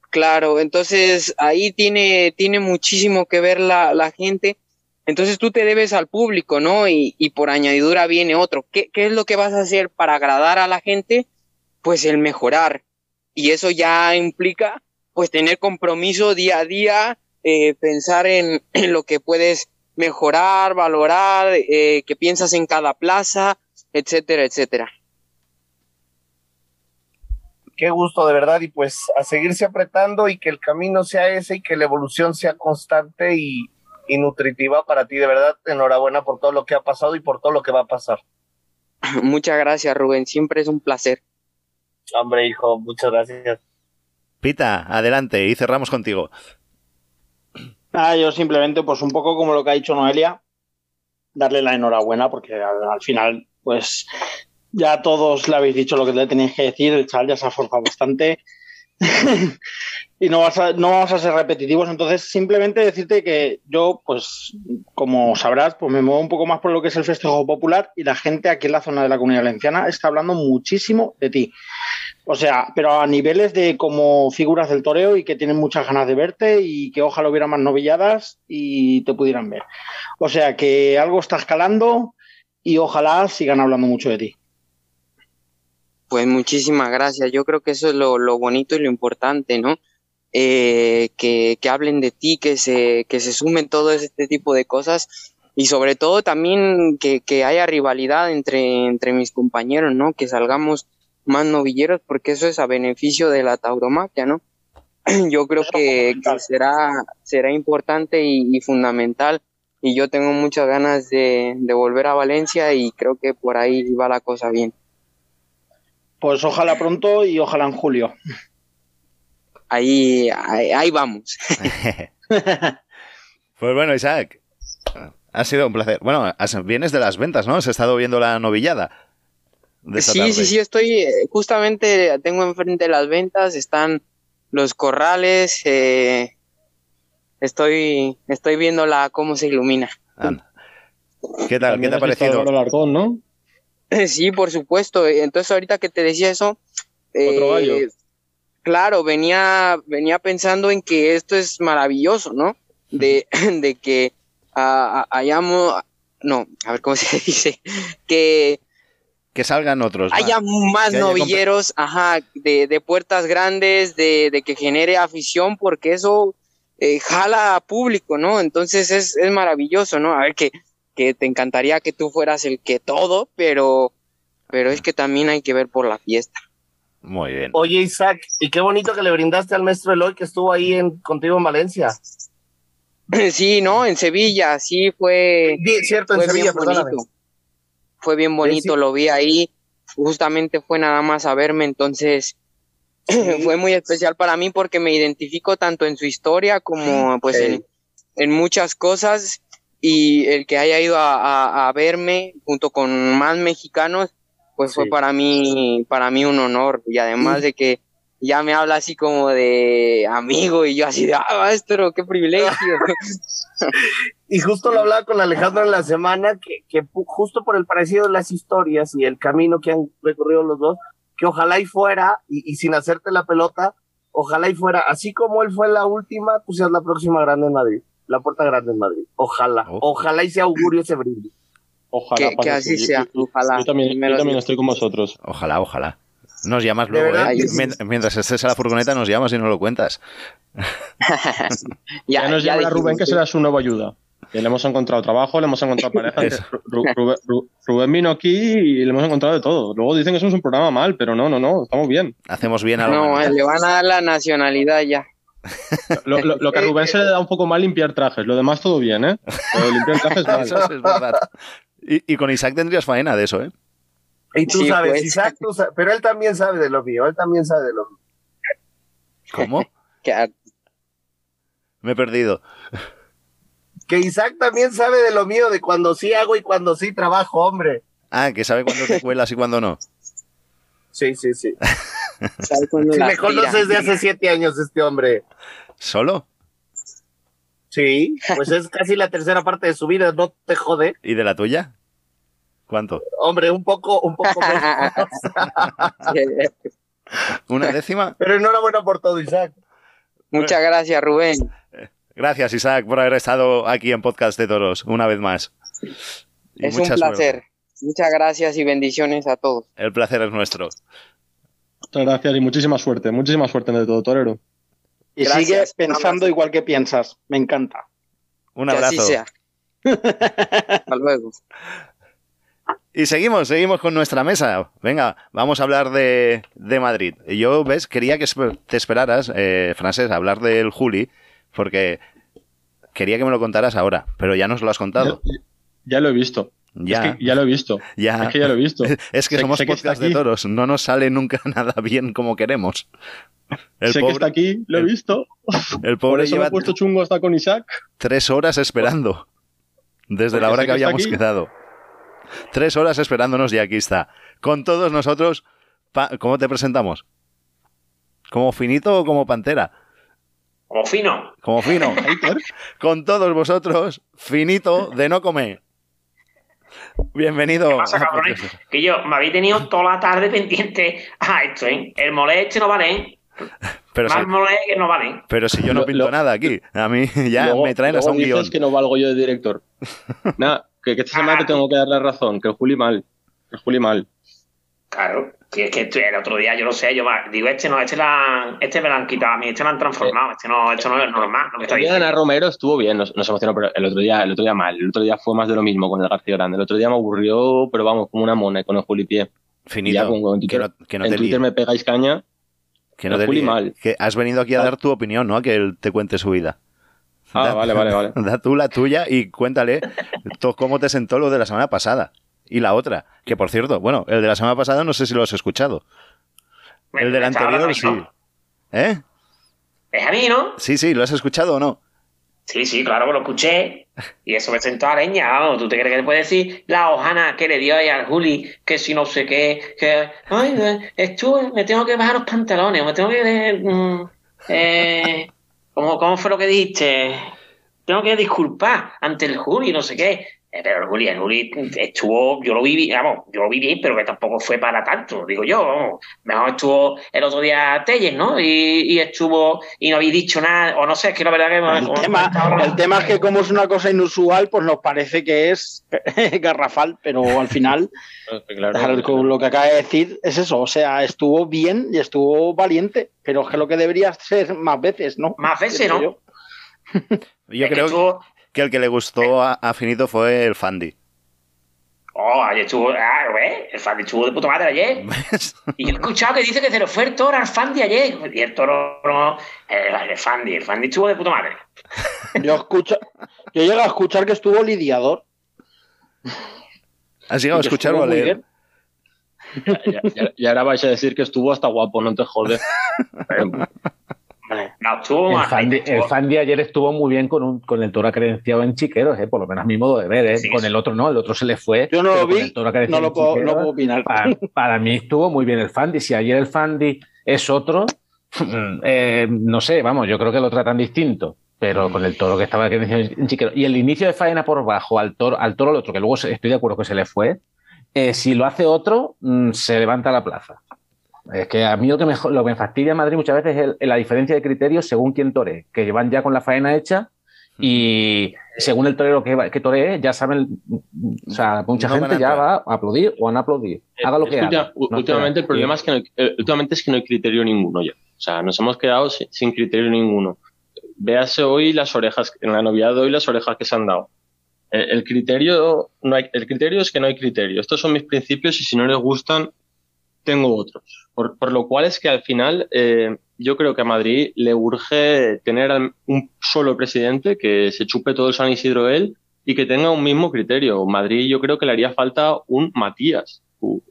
Claro, entonces ahí tiene, tiene muchísimo que ver la, la gente. Entonces tú te debes al público, ¿no? Y, y por añadidura viene otro. ¿Qué, ¿Qué es lo que vas a hacer para agradar a la gente? Pues el mejorar. Y eso ya implica, pues, tener compromiso día a día, eh, pensar en, en lo que puedes mejorar, valorar, eh, que piensas en cada plaza, etcétera, etcétera. Qué gusto, de verdad, y pues a seguirse apretando y que el camino sea ese y que la evolución sea constante y, y nutritiva para ti, de verdad. Enhorabuena por todo lo que ha pasado y por todo lo que va a pasar. Muchas gracias, Rubén. Siempre es un placer. Hombre, hijo, muchas gracias. Pita, adelante y cerramos contigo. Ah, yo simplemente, pues un poco como lo que ha dicho Noelia, darle la enhorabuena porque al, al final, pues ya todos le habéis dicho lo que le tenéis que decir, el chaval ya se ha forzado bastante y no, vas a, no vamos a ser repetitivos, entonces simplemente decirte que yo, pues como sabrás, pues me muevo un poco más por lo que es el festejo popular y la gente aquí en la zona de la comunidad valenciana está hablando muchísimo de ti. O sea, pero a niveles de como figuras del toreo y que tienen muchas ganas de verte y que ojalá hubiera más novilladas y te pudieran ver. O sea, que algo está escalando y ojalá sigan hablando mucho de ti. Pues muchísimas gracias. Yo creo que eso es lo, lo bonito y lo importante, ¿no? Eh, que, que hablen de ti, que se, que se sumen todo este tipo de cosas y sobre todo también que, que haya rivalidad entre, entre mis compañeros, ¿no? Que salgamos más novilleros porque eso es a beneficio de la tauromaquia, ¿no? Yo creo que, que será, será importante y, y fundamental y yo tengo muchas ganas de, de volver a Valencia y creo que por ahí va la cosa bien. Pues ojalá pronto y ojalá en julio. Ahí, ahí, ahí vamos. Pues bueno, Isaac, ha sido un placer. Bueno, vienes de las ventas, ¿no? Has estado viendo la novillada. De esta Sí, tarde? sí, sí, estoy eh, justamente tengo enfrente las ventas, están los corrales, eh, estoy estoy viéndola cómo se ilumina. Anda. ¿Qué tal? ¿Qué te ha a parecido? Álvaro Alarcón, ¿no? Sí, por supuesto. Entonces ahorita que te decía eso, Otro gallo. eh, claro, venía venía pensando en que esto es maravilloso, ¿no? De, de que ah, hayamos, no, a ver cómo se dice, que Que salgan otros. haya más Que haya novilleros, ajá, de, de puertas grandes, de, de que genere afición, porque eso eh, jala a público, ¿no? Entonces es, es maravilloso, ¿no? A ver, que, que te encantaría que tú fueras el que todo, pero, pero es que también hay que ver por la fiesta. Muy bien. Oye, Isaac, y qué bonito que le brindaste al maestro Eloy que estuvo ahí en, contigo en Valencia. Sí, ¿no? En Sevilla, sí fue. Bien, cierto, en Sevilla, bien bonito. Fue bien bonito, sí. lo vi ahí. Justamente fue nada más a verme, entonces fue muy especial para mí porque me identifico tanto en su historia como pues en, en muchas cosas y el que haya ido a, a- a verme junto con más mexicanos pues fue para mí para mí un honor y además de que ya me habla así como de amigo y yo así de ah maestro qué privilegio Y justo lo hablaba con Alejandro en la semana, que, que justo por el parecido de las historias y el camino que han recorrido los dos, que ojalá y fuera, y, y sin hacerte la pelota, ojalá y fuera, así como él fue la última, tú seas la próxima grande en Madrid, la puerta grande en Madrid. Ojalá, Oh. ojalá y sea augurio ese brindis. Ojalá que, así Yo- sea yo- ojalá Yo también, yo estoy con vosotros. Ojalá, ojalá. Nos llamas luego, verdad, ¿eh? Mientras estés en la furgoneta, nos llamas y nos lo cuentas. Ya, nos llamará dijimos Rubén, que será su nueva ayuda. Que le hemos encontrado trabajo, le hemos encontrado pareja. Eso. Ru- Rubén, Ru- Rubén vino aquí y le hemos encontrado de todo. Luego dicen que somos un programa mal, pero no, no, no, estamos bien. Hacemos bien a la no humanidad. le van a dar la nacionalidad ya Lo, lo- lo que a Rubén se le da un poco mal limpiar trajes, lo demás todo bien, ¿eh? Pero limpiar trajes mal. Eso es verdad. Y, y con Isaac tendrías faena de eso, ¿eh? Y tú Sí, sabes, pues. Isaac, tú sa- pero él también sabe de lo mío, él también sabe de lo mío. ¿Cómo? Me he perdido. Que Isaac también sabe de lo mío, de cuando sí hago y cuando sí trabajo, hombre. Ah, que sabe cuándo te cuelas y cuándo no. Sí, sí, sí. sabe la me conoces de hace siete años este hombre. ¿Solo? Sí, pues es casi la tercera parte de su vida, no te jode. ¿Y de la tuya? ¿Cuánto? Hombre, un poco, un poco menos. ¿Una décima? Pero enhorabuena por todo, Isaac. Muchas gracias, Rubén. Gracias, Isaac, por haber estado aquí en Podcast de Toros una vez más. Y es un placer. suerte. Muchas gracias y bendiciones a todos. El placer es nuestro. Muchas gracias y muchísima suerte, muchísima suerte en el todo, Torero. Y Gracias. sigue pensando igual que piensas. Me encanta. Un que abrazo. así sea. Hasta luego. Y seguimos, seguimos con nuestra mesa. Venga, vamos a hablar de, de Madrid. Yo, ves, quería que te esperaras, eh, Francés, a hablar del Juli, porque quería que me lo contaras ahora, pero ya nos lo has contado. Ya, ya lo he visto. Ya, Es que ya lo he visto. ya. Es que ya lo he visto. Es que Sé- somos sé que podcast de toros, no nos sale nunca nada bien como queremos. El sé pobre, que está aquí, lo he el- visto. el Por pobre eso me lleva he puesto chungo hasta con Isaac. tres horas esperando. Desde la hora que habíamos quedado. Tres horas esperándonos y aquí está. Con todos nosotros, pa- ¿cómo te presentamos? ¿Como finito o como pantera? Como fino. Como fino. Con todos vosotros, finito de no comer. Bienvenido. ¿Qué pasa, cabrones? Que yo me habéis tenido toda la tarde pendiente a esto, ¿eh? El molé este no vale, ¿eh? Pero, si, Más molé que no vale. pero si yo no pinto lo- nada aquí. A mí ya Luego- me traen hasta un guion. que no valgo yo de director. Nada, que, que esta semana te tengo que dar la razón, que el Juli mal. Que el Juli mal. Claro. Si es que el otro día, yo lo sé, yo digo, este no, este, la, este me lo han quitado a mí, este lo han transformado, este no, esto no es normal, lo que está El día de. Ana Romero estuvo bien, nos, nos emocionó, pero el otro día, el otro día mal. El otro día fue más de lo mismo con el García Grande. El otro día me aburrió, pero vamos, como una mona con el Juli Pie. Finito. Ya, con- con que no, que no en te Twitter líe. me pegáis caña. Que no el te Juli líe. mal. Que has venido aquí a Ah. dar tu opinión, ¿no? A que él te cuente su vida. Ah, Da- vale, vale, vale. Da tú la tuya y cuéntale cómo te sentó lo de la semana pasada. Y la otra, que por cierto, bueno, el de la semana pasada no sé si lo has escuchado. Me- El del anterior sí. ¿Eh? Es a mí, ¿no? Sí, sí, ¿lo has escuchado o no? Sí, sí, claro que lo escuché. Y eso me sentó a leña, vamos. ¿Tú te crees que le puedes decir la hojana que le dio ahí al Juli? Que si no sé qué, que. Ay, eh, estuve, me tengo que bajar los pantalones, me tengo que. mm, eh, ¿cómo, ¿Cómo fue lo que dijiste? Tengo que disculpar ante el Juli, no sé qué. Pero el Juli, el Juli estuvo, yo lo vi, vamos, yo lo vi bien, pero que tampoco fue para tanto, digo yo, vamos. Mejor estuvo el otro día Telles, ¿no? Y, y estuvo, y no habéis dicho nada, o no sé, es que la verdad que... El tema, el tema es que como es una cosa inusual, pues nos parece que es garrafal, pero al final, Claro. con lo que acaba de decir es eso, o sea, estuvo bien y estuvo valiente, pero es que lo que debería ser más veces, ¿no? Más veces, ¿no? Yo. Yo creo que el que le gustó a, a Finito fue el Fandi. Oh, ayer estuvo, ah, ¿ves? El fan estuvo de puta madre ayer. Y yo he escuchado que dice que se le fue el toro al Fandi ayer. Y el toro no, el, el Fandi, el Fandi estuvo de puta madre. Yo escucho, yo llego a escuchar que estuvo lidiador. ¿Has llegado a Y que escuchar estuvo o a leer? Ya- ahora vais a decir que estuvo hasta guapo, no te jodes. No, estuvo El más. fan, de, el fan de ayer estuvo muy bien con, un, con el toro acredenciado en chiqueros, ¿eh? por lo menos a mi modo de ver. ¿eh? Sí, con sí. el otro no, el otro se le fue. Yo no lo vi, no lo en puedo, no Chiqueros, puedo opinar. Para, para mí estuvo muy bien el Fandi. Si ayer el Fandi es otro, eh, no sé, vamos, yo creo que lo tratan distinto. Pero con el toro que estaba acredeciado en chiqueros. Y el inicio de faena por bajo al toro, al toro el otro, que luego se- estoy de acuerdo que se le fue, eh, si lo hace otro, mm, se levanta la plaza. Es que a mí lo que me, lo que me fastidia en Madrid muchas veces es el- la diferencia de criterios según quién tore, que van ya con la faena hecha y según el torero que, que toree, ya saben, o sea, mucha No gente ya va a aplaudir o a no aplaudir. Haga lo Es que haga. No últimamente el problema es que no hay- eh, últimamente es que no hay criterio ninguno ya. O sea, nos hemos quedado sin, sin criterio ninguno. Véase hoy las orejas, en la novedad de hoy las orejas que se han dado. El, el criterio, no hay, el criterio es que no hay criterio. Estos son mis principios y si no les gustan, tengo otros. Por, por lo cual es que al final eh, yo creo que a Madrid le urge tener un solo presidente que se chupe todo el San Isidro él y que tenga un mismo criterio. Madrid yo creo que le haría falta un Matías.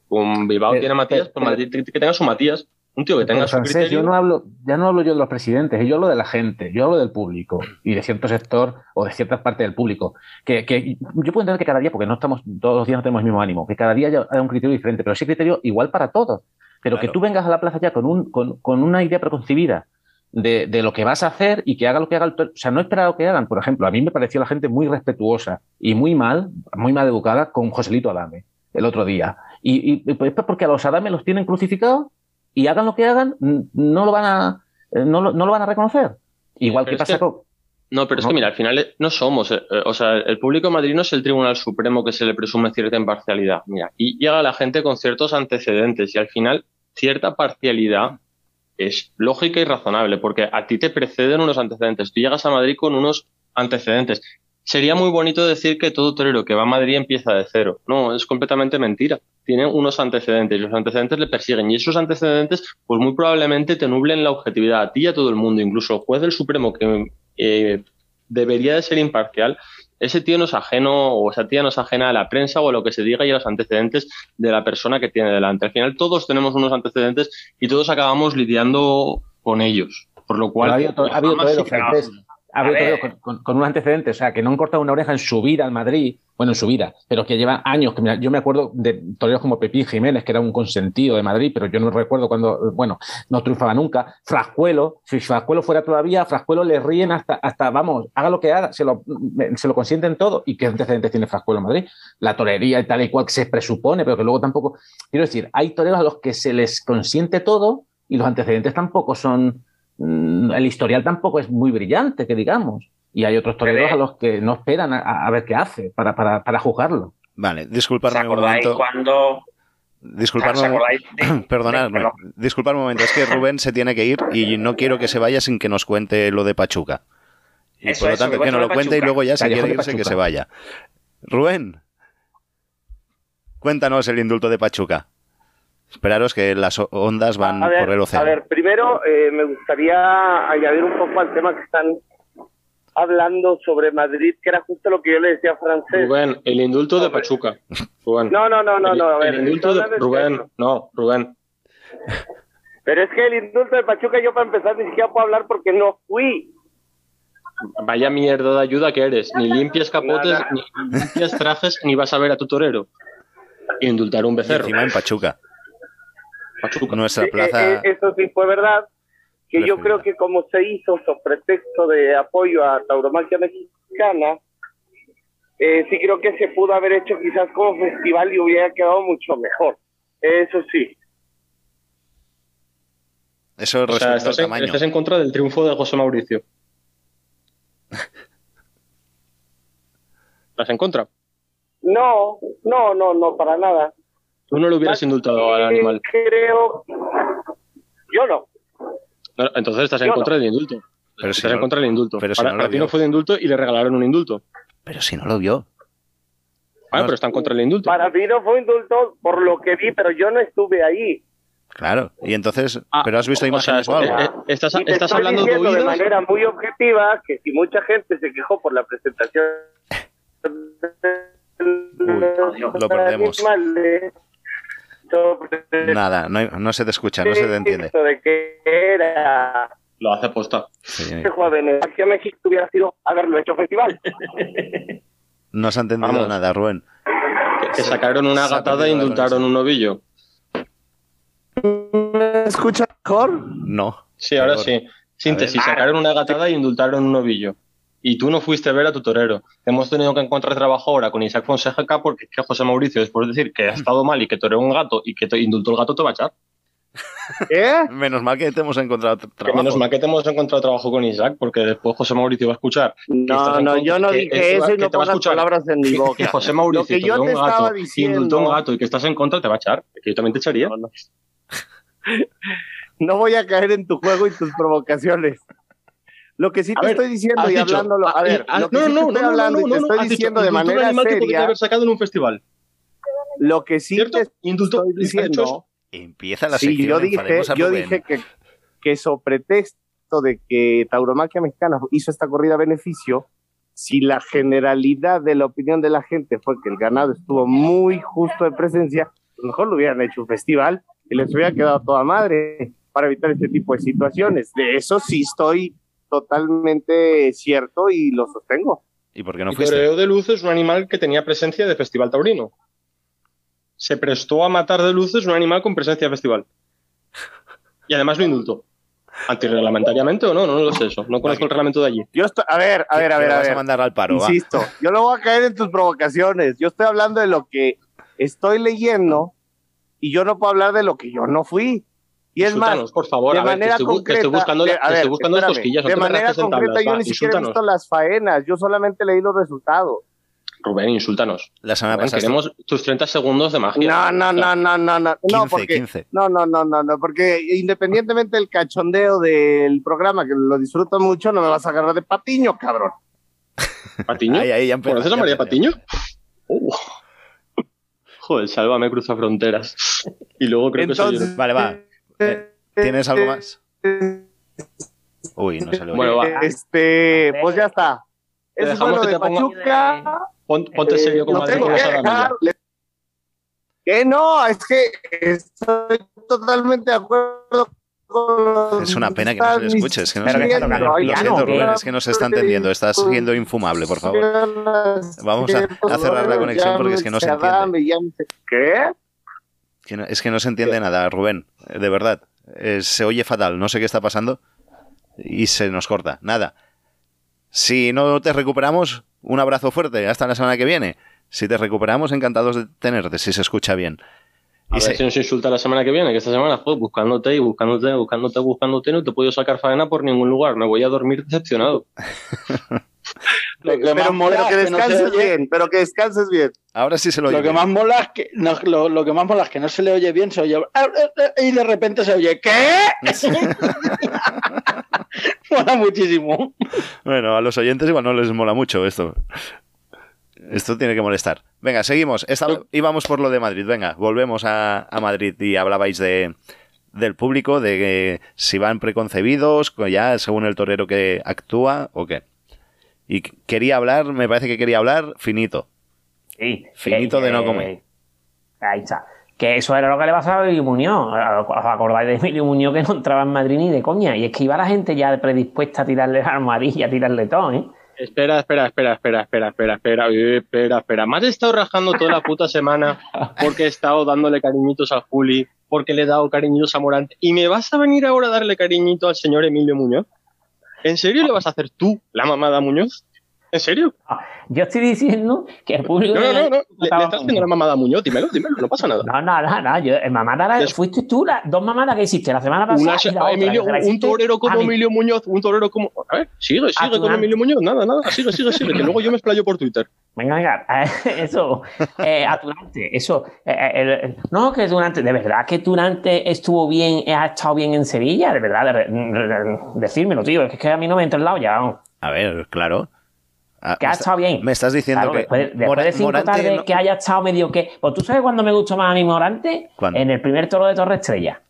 Con Bilbao Pero- tiene Matías, pues pero- Madrid que tenga su Matías. Un tío que tenga su Francés, criterio. yo no hablo, ya no hablo yo de los presidentes, yo hablo de la gente, yo hablo del público y de cierto sector o de cierta parte del público. Que, que yo puedo entender que cada día, porque no estamos, todos los días no tenemos el mismo ánimo, que cada día haya un criterio diferente, pero ese criterio igual para todos. Pero que tú vengas a la plaza ya con, un, con, con una idea preconcebida de, de lo que vas a hacer y que haga lo que haga el O sea, no esperar lo que hagan. Por ejemplo, a mí me pareció la gente muy respetuosa y muy mal, muy mal educada con Joselito Adame el otro día. Y, y, y pues porque a los Adame los tienen crucificados y hagan lo que hagan, no lo van a, eh, no lo, no lo van a reconocer. Igual Pero que pasa que- con. No, pero es que mira, al final eh, no somos, eh, o sea, el público de Madrid no es el Tribunal Supremo que se le presume cierta imparcialidad. Mira, y llega la gente con ciertos antecedentes y al final cierta parcialidad es lógica y razonable porque a ti te preceden unos antecedentes. Tú llegas a Madrid con unos antecedentes. Sería muy bonito decir que todo torero que va a Madrid empieza de cero. No, es completamente mentira. Tiene unos antecedentes y los antecedentes le persiguen. Y esos antecedentes, pues muy probablemente te nublen la objetividad a ti y a todo el mundo. Incluso el juez del Supremo, que eh, debería de ser imparcial, ese tío no es ajeno o esa tía no es ajena a la prensa o a lo que se diga y a los antecedentes de la persona que tiene delante. Al final todos tenemos unos antecedentes y todos acabamos lidiando con ellos. Por lo cual, ha habido, ha habido toreros con, con, un antecedente, o sea, que no han cortado una oreja en su vida en Madrid, bueno, en su vida, pero que lleva años. Que yo me acuerdo de toreros como Pepín Jiménez, que era un consentido de Madrid, pero yo no recuerdo cuando, bueno, no triunfaba nunca. Frascuelo, si Frascuelo fuera todavía, Frascuelo le ríen hasta, hasta vamos, haga lo que haga, se lo, se lo consienten todo. ¿Y qué antecedentes tiene Frascuelo en Madrid? La torería y tal y cual que se presupone, pero que luego tampoco. Quiero decir, hay toreros a los que se les consiente todo y los antecedentes tampoco son. Mm, El historial tampoco es muy brillante, que digamos. Y hay otros toreros a los que no esperan a, a ver qué hace para, para, para juzgarlo. Vale, ¿Os disculpadme un momento. cuando... Disculpadme, ¿Os acordáis de- perdonadme, de- disculpadme un momento, es que Rubén se tiene que ir y no quiero que se vaya sin que nos cuente lo de Pachuca. Y Eso, por lo eso, tanto, que que nos lo cuente y luego ya si Callejón quiere irse que se vaya. Rubén, cuéntanos el indulto de Pachuca. Esperaros que las ondas van A ver, por el a océano. ver, primero eh, me gustaría añadir un poco al tema que están hablando sobre Madrid, que era justo lo que yo le decía a Francés. Rubén, el indulto de Pachuca. Rubén. No, no, no, no, no, a ver. el indulto de Rubén, no, Rubén. Pero es que el indulto de Pachuca yo para empezar ni siquiera puedo hablar porque no fui. Vaya mierda de ayuda que eres. Ni limpias capotes, Nada. ni limpias trajes, ni vas a ver a tu torero. Indultar a un Y becerro. encima en Pachuca. Pachuca. Nuestra Eh, plaza. eh, eso sí fue verdad, que yo creo que como se hizo sobre pretexto de apoyo a Tauromaquia Mexicana, eh, sí creo que se pudo haber hecho quizás como festival y hubiera quedado mucho mejor. Eso sí. Eso O sea, estás en, tamaño. estás en contra del triunfo de José Mauricio. ¿Estás en contra? No, no, no, no, para nada. Tú no lo hubieras indultado al Eh, animal. Creo. Yo no. No, entonces estás en Yo no. contra del indulto. Pero si estás no- en contra del indulto. pero si para, no lo para ti vio. no fue de indulto y le regalaron un indulto. Pero si no lo vio. Ah, No, pero está en contra del indulto. Para mí no fue indulto por lo que vi, pero yo no estuve ahí. Claro. Y entonces. Ah, ¿Pero has visto o sea, imágenes o algo? eh, eh, estás, Y te estás estoy hablando de diciendo de oídos. manera muy objetiva que si mucha gente se quejó por la presentación lo perdemos. animales sobre Nada, no, hay- no se te escucha, no se te entiende. de era Lo hace posta. Sí. jóvenes que México hubiera sido haberlo hecho festival No se ha entendido Vamos. nada, Rubén. Que, que sacaron una Se gatada e indultaron un novillo. ¿Me escucha mejor? No. Sí, ahora sí. Síntesis, A ver. sacaron una gatada e indultaron un novillo. Y tú no fuiste a ver a tu torero. Hemos tenido que encontrar trabajo ahora con Isaac Fonseca porque es que José Mauricio, después de decir que ha estado mal y que toreó un gato y que te indultó el gato, te va a echar. ¿Eh? Menos mal que te hemos encontrado tra- Que trabajo. menos mal que te hemos encontrado trabajo con Isaac porque después José Mauricio va a escuchar. que No, no, yo no que dije eso- eso y que no te va a pongas palabras en mi que, boca. que José Mauricio Lo que yo toreó te un gato, diciendo- indultó un gato y que estás en contra, te va a echar. Que yo también te echaría. No, no. No voy a caer en tu juego y tus provocaciones. Lo que sí te estoy diciendo y hablándolo, a ah, ver, lo que no, sí no, te no, estoy no, hablando y te no, estoy diciendo de manera animal que podría seria, haber sacado en un festival. lo que sí ¿Cierto? te estoy diciendo. Empieza la sí, sección. yo dije, yo dije que, que sobre pretexto de que Tauromaquia Mexicana hizo esta corrida a beneficio, si la generalidad de la opinión de la gente fue que el ganado estuvo muy justo de presencia, pues mejor lo hubieran hecho un festival y les hubiera quedado toda madre para evitar este tipo de situaciones. De eso sí estoy totalmente cierto y lo sostengo. ¿Y por qué no El fuiste? toreo de luz es un animal que tenía presencia de festival taurino. Se prestó a matar de luces un animal con presencia de festival. Y además lo indultó. ¿Antirreglamentariamente o no? No, no lo sé eso. No conozco el reglamento de allí. Yo estoy, a ver, a ver, a ver, a vas ver. mandar al paro, va. Insisto, yo no voy a caer en tus provocaciones. Yo estoy hablando de lo que estoy leyendo y yo no puedo hablar de lo que yo no fui. Y es más, por favor, de a ver, manera estoy, concreta, estoy buscando, de- a ver, estoy buscando espérame, cosquillas. De manera concreta tablas, yo va, ni siquiera he insúltanos. visto las faenas, yo solamente leí los resultados. Rubén, insúltanos. La semana Rubén, pasada. queremos tus 30 segundos de magia. No, no, no, no, no, no, 15, no, porque 15. no, no, no, no, no, porque independientemente del cachondeo del programa que lo disfruto mucho, no me vas a agarrar de patiño, cabrón. ¿Patiño? Ahí, ahí, ya empezó, ¿Conoces a ya María empezó. Patiño? Uh. Joder, sálvame, cruza fronteras. Y luego creo que soy yo. Entonces, Vale, va. Eh, ¿Tienes algo más? Uy, no se lo Bueno, va. Este, pues ya está. Te dejamos lo que de ponga- Pachuca. Pon- Ponte serio con lo Madrid que dejar. Le- no, es que estoy totalmente de acuerdo Es una pena que no se le escuche. Es que no se que está Lo siento. Rubén, es que no se está entendiendo. Estás siendo infumable, por favor. Vamos a- a cerrar la conexión porque es que no se entiende. ¿Qué? Que no- es que no se entiende nada, Rubén. eh, De verdad. Eh, se oye fatal. No sé qué está pasando. Y se nos corta. Nada. Si no te recuperamos, un abrazo fuerte. Hasta la semana que viene. Si te recuperamos, encantados de tenerte, si se escucha bien. A Y ver se- si nos insulta la semana que viene, que esta semana fue buscándote y buscándote, buscándote, buscándote, no te he podido sacar faena por ningún lugar. Me voy a dormir decepcionado. Lo que Pero, más mola pero es que que no se descanses oye. bien, pero que descanses bien. Ahora sí se lo oye. Lo que bien. más mola es que no, lo, lo que más mola es que no se le oye bien, se oye y de repente se oye ¿qué? mola muchísimo. Bueno, a los oyentes igual no les mola mucho esto. Esto tiene que molestar. Venga, seguimos. Esta- íbamos por lo de Madrid. Venga, volvemos a, a Madrid y hablabais de del público, de que si van preconcebidos, co- ya según el torero que actúa o qué. Y qu- quería hablar, me parece que quería hablar finito. Sí. Finito de no comer. Ahí está. Que eso era lo que le pasaba a Emilio Muñoz. ¿Os acordáis de Emilio Muñoz que no entraba en Madrid ni de coña? Y es que iba la gente ya predispuesta a tirarle la armadilla, a tirarle todo, ¿eh? Espera, espera, espera, espera, espera, espera, espera, eh, espera, espera. Me has estado rajando toda la puta semana porque he estado dándole cariñitos a Juli, porque le he dado cariñitos a Morante. ¿Y me vas a venir ahora a darle cariñito al señor Emilio Muñoz? ¿En serio le vas a hacer tú la mamada a Muñoz? ¿En serio? Yo estoy diciendo que el público. No, no, no, no. Le, le estás haciendo la mamada a Muñoz, dímelo, dímelo, no pasa nada. No, no, no, no. Yo, eh, mamada la- fuiste tú, las dos mamadas que hiciste la semana pasada. Una se- y la otra, Emilio, que la un torero como. Emilio Muñoz, un torero como. A ver, sigue, sigue con. Emilio Muñoz, nada, nada, sigue, sigue, sigue, que luego yo me explayo por Twitter. Venga, venga, eso, eh, a Tunante, eso. eh, eh, el- el- no, que Tunante, de verdad que Tunante estuvo bien, eh, ha estado bien en Sevilla, de verdad, de- de- de- decírmelo, tío, es que a mí no me entra el lado ya. vamos. A ver, claro. Ah, Que ha está- estado bien. Me estás diciendo Claro, que después, de cinco Morante tardes no- que haya estado medio que. Pues tú sabes cuándo me gustó más a mí Morante? ¿Cuándo? En el primer toro de Torre Estrella.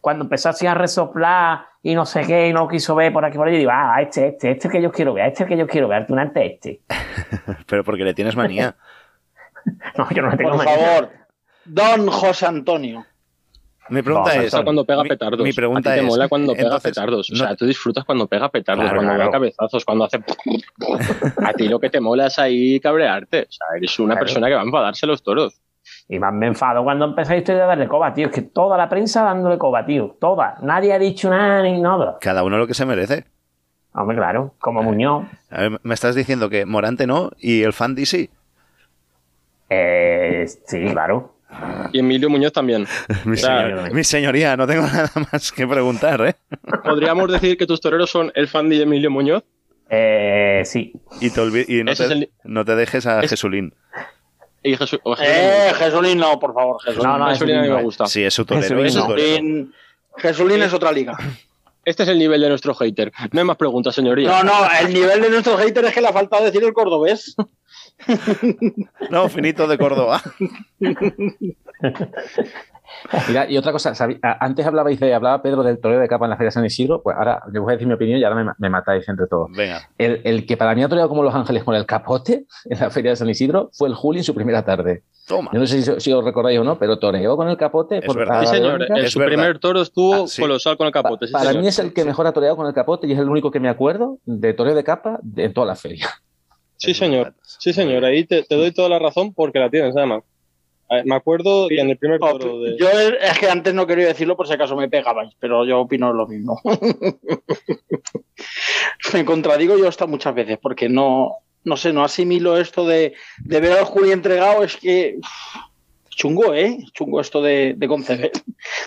Cuando empezó así a resoplar y no sé qué, y no quiso ver por aquí por allí, digo, ah, este, este, este que yo quiero ver, este que yo quiero ver, Tunante este. Pero porque le tienes manía. No, yo no le tengo Por manía. favor, don José Antonio. Mi pregunta Me es. cuando pega mi- petardos. Mi pregunta a ti te es. mola cuando pega entonces, petardos. O no- sea, tú disfrutas cuando pega petardos, Claro, cuando claro. da cabezazos, cuando hace. a ti lo que te mola es ahí cabrearte. O sea, eres una Claro. persona que va a enfadarse los toros. Y más me enfado cuando empezáis a darle coba, tío. Es que toda la prensa dándole coba, tío. Toda. Nadie ha dicho nada ni nada. Cada uno lo que se merece. Hombre, claro. Como Muñoz. A ver, me estás diciendo que Morante no y el Fandi sí. Eh, sí, claro. Y Emilio Muñoz también. Mi, O sea, señor- mi señoría, no tengo nada más que preguntar, ¿eh? Podríamos decir que tus toreros son el fan de Emilio Muñoz. Eh, sí. Y, te y no, te, es el- no te dejes a es- Jesulín. Y Jesús. o Jesús Eh, Jesulín no, por favor. Jesulín. No, no, Jesulín a mí me no. gusta. Sí, es su torero. Jesulín es su no. torero. Jesulín, Jesulín es otra liga. Este es el nivel de nuestro hater. No hay más preguntas, señoría. No, no, el nivel de nuestro hater es que le ha faltado decir el cordobés. No, finito de Córdoba. Mira, y otra cosa, ¿sabí- a- antes hablabais de, hablaba Pedro del toreo de capa en la Feria de San Isidro, pues ahora les voy a decir mi opinión y ahora me, me matáis entre todos. Venga. El, el que para mí ha toreado como Los Ángeles con el capote en la Feria de San Isidro fue el Juli en su primera tarde. Toma. Yo no sé si, si os recordáis o no, pero toreó con el capote. Es por verdad. Sí, señor. bronca. En Es su verdad. primer toro estuvo Ah, sí. colosal con el Pa- capote. sí, para señor. mí es el que mejor ha toreado con el capote y es el único que me acuerdo de toreo de capa de- en toda la feria. Sí, señor. Sí, señor. Ahí te, te doy toda la razón porque la tienes, además. Ver, Me acuerdo que en el primer toro de. Yo es que antes no quería decirlo por si acaso me pegabais, pero yo opino lo mismo. me contradigo yo hasta muchas veces porque no, no sé, no asimilo esto de, de ver al Juli entregado, es que chungo, ¿eh? Chungo esto de, de concebir.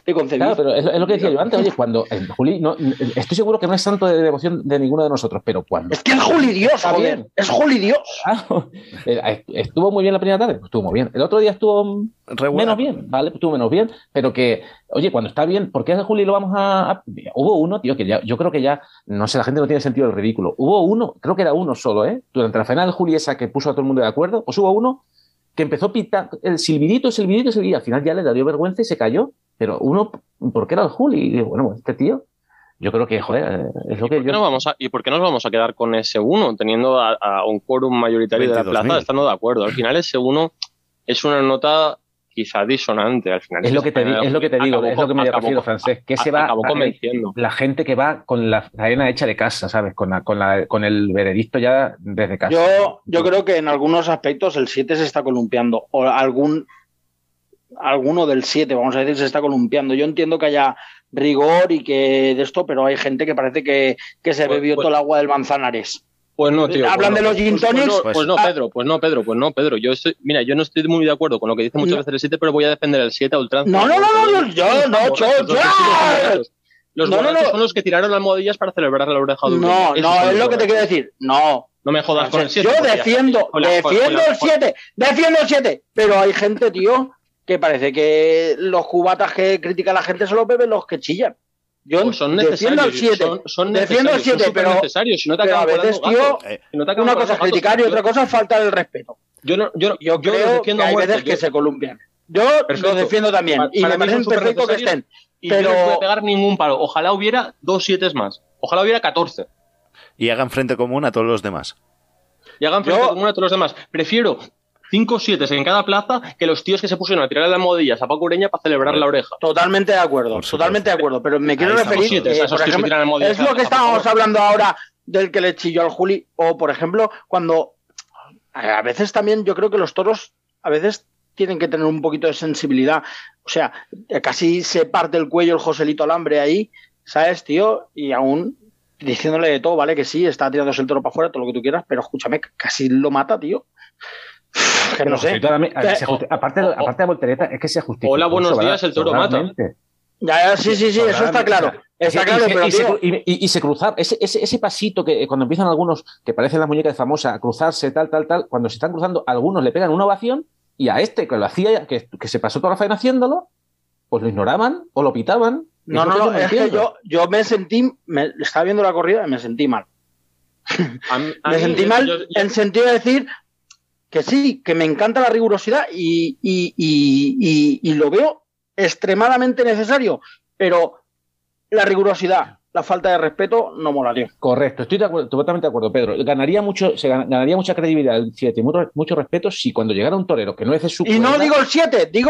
De concebir. Claro, pero es, lo- es lo que decía yo antes, oye, cuando el Juli, no, estoy seguro que no es santo de devoción de ninguno de nosotros, pero cuando Es que es Juli Dios, joder. bien. Es Juli Dios. Claro. Eh, Estuvo muy bien la primera tarde, pues estuvo muy bien. El otro día estuvo Regular. menos bien, ¿vale? Estuvo menos bien, pero que, oye, cuando está bien, ¿por qué a Juli lo vamos a, a- Hubo uno, tío, que ya, yo creo que ya, no sé, la gente no tiene sentido el ridículo. Hubo uno, creo que era uno solo, ¿eh? Durante la final de Juli esa que puso a todo el mundo de acuerdo, pues hubo uno que empezó a pitar el silbidito, silbidito, silbidito, y al final ya le dio vergüenza y se cayó. Pero uno, ¿por qué era el Juli? Y digo, bueno, este tío, yo creo que, joder, es lo que ¿Por qué yo... no vamos a- ¿Y por qué nos vamos a quedar con ese uno, teniendo a, a un quórum mayoritario de la 22.000. plaza, estando de acuerdo? Al final ese uno es una nota quizá disonante. Al final Es lo que te, di- es lo que te digo, acabó es lo que me acabó- refiero, francés. Que se va acabó a- convenciendo. la gente que va con la arena hecha de casa, ¿sabes? Con, la- con, la- con el veredicto ya desde casa. Yo, yo creo que en algunos aspectos el 7 se está columpiando. O algún alguno del 7, vamos a decir, se está columpiando. Yo entiendo que haya rigor y que de esto, pero hay gente que parece que, que se Pues- bebió pues- todo el agua del manzanares. Pues no, tío. Hablan pues de los gin pues- pues no, Pues, no, Ah. Pedro, pues no, Pedro, pues no, Pedro. Yo estoy, mira, yo no estoy muy de acuerdo con lo que dice muchas No. veces el 7, pero voy a defender el 7 a ultranza. No, no, no, no, yo no, yo, yo. los No, son los que tiraron almohadillas para celebrar la oreja de un No. Esos no, es lo que te quiero decir. No. No me jodas con el 7. Yo defiendo, la- con defiendo la- el 7, defiendo el 7, pero hay gente, tío, que parece que los cubatas que critica la gente se los beben los que chillan. Yo Pues son necesarios. 7, Son, son defiendo necesarios, 7, son pero. Si no te pero a veces, tío, gatos. Si no te una cosa es criticar y otra cosa es faltar el respeto. Yo, no, yo, Yo, yo creo que defiendo a hay muerte. veces que Yo- se columpian. Yo Perfecto. los defiendo también Pa- y para me parece perfecto que estén. Y pero yo no a pegar ningún palo. Ojalá hubiera dos siete más. Ojalá hubiera 14. Y hagan frente común a todos los demás. Y hagan frente Yo- común a todos los demás. Prefiero cinco siete en cada plaza que los tíos que se pusieron a tirar las almohadillas a Paco Ureña para celebrar la oreja. Totalmente de acuerdo, totalmente de acuerdo. Pero me quiero Ahí referir, siete, eh, por ejemplo, es lo que estábamos hablando ahora del que le chilló al Juli. O, por ejemplo, cuando a veces también yo creo que los toros a veces tienen que tener un poquito de sensibilidad. O sea, casi se parte el cuello el Joselito Alambre ahí, ¿sabes, tío? Y aún diciéndole de todo, ¿vale? Que sí, está tirándose el toro para afuera, todo lo que tú quieras, pero escúchame, casi lo mata, tío. Que no sé. Se justi- aparte, aparte de voltereta, es que se justifica. Hola, buenos días, el toro mata. Ya, ya, sí, sí, sí, eso está claro. Está claro, y, se- pero y se, tío, y- y- y se cruzar, ese, ese, ese pasito que eh, cuando empiezan algunos, que parecen las muñecas famosas, a cruzarse, tal, tal, tal, cuando se están cruzando, algunos le pegan una ovación y a este que lo hacía, que, que se pasó toda la faena haciéndolo, pues lo ignoraban o lo pitaban. No, no, no, es que yo, yo me sentí, me, estaba viendo la corrida y me sentí mal. A mí- a Me sentí mal yo- yo- en sentido de decir que sí, que me encanta la rigurosidad y, y- y- y- y lo veo extremadamente necesario, pero la rigurosidad, la falta de respeto no molaría. Correcto, estoy de acuerdo, totalmente de acuerdo, Pedro. Ganaría mucho, se gan- ganaría mucha credibilidad el 7, mucho, mucho respeto si cuando llegara un torero que no es de su Y no digo el 7, digo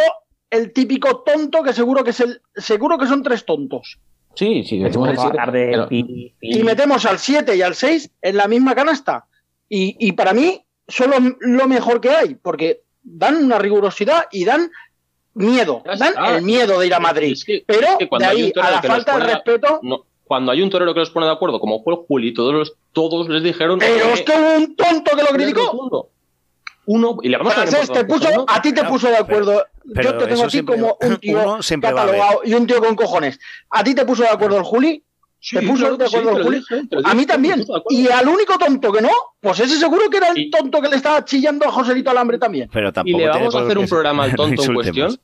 el típico tonto que seguro que es el, seguro que son tres tontos. Sí, sí, decimos el Vamos a 7. hablar de pero- pi- y metemos al 7 y al 6 en la misma canasta. Y, y para mí son lo, lo mejor que hay, porque dan una rigurosidad y dan miedo, Ya dan el miedo de ir a Madrid. Es que- Pero es que cuando de ahí a la falta de respeto, no, cuando hay un torero que los pone de acuerdo, como fue el Juli, todos, los, todos les dijeron. pero eh, es que hubo un tonto que lo criticó. Uno, y le vamos a te puso, ¿no? a ti te puso de acuerdo. pero Yo te tengo a ti como un tío catalogado y un tío con cojones. ¿A ti te puso de acuerdo el Juli? Sí, ¿Te puso claro de sí, acuerdo Juli? dije, A mí también. Y al único tonto que no, pues ese seguro que era el tonto que le estaba chillando a Joselito Alambre también. Pero Y le vamos a hacer un programa al tonto en cuestión.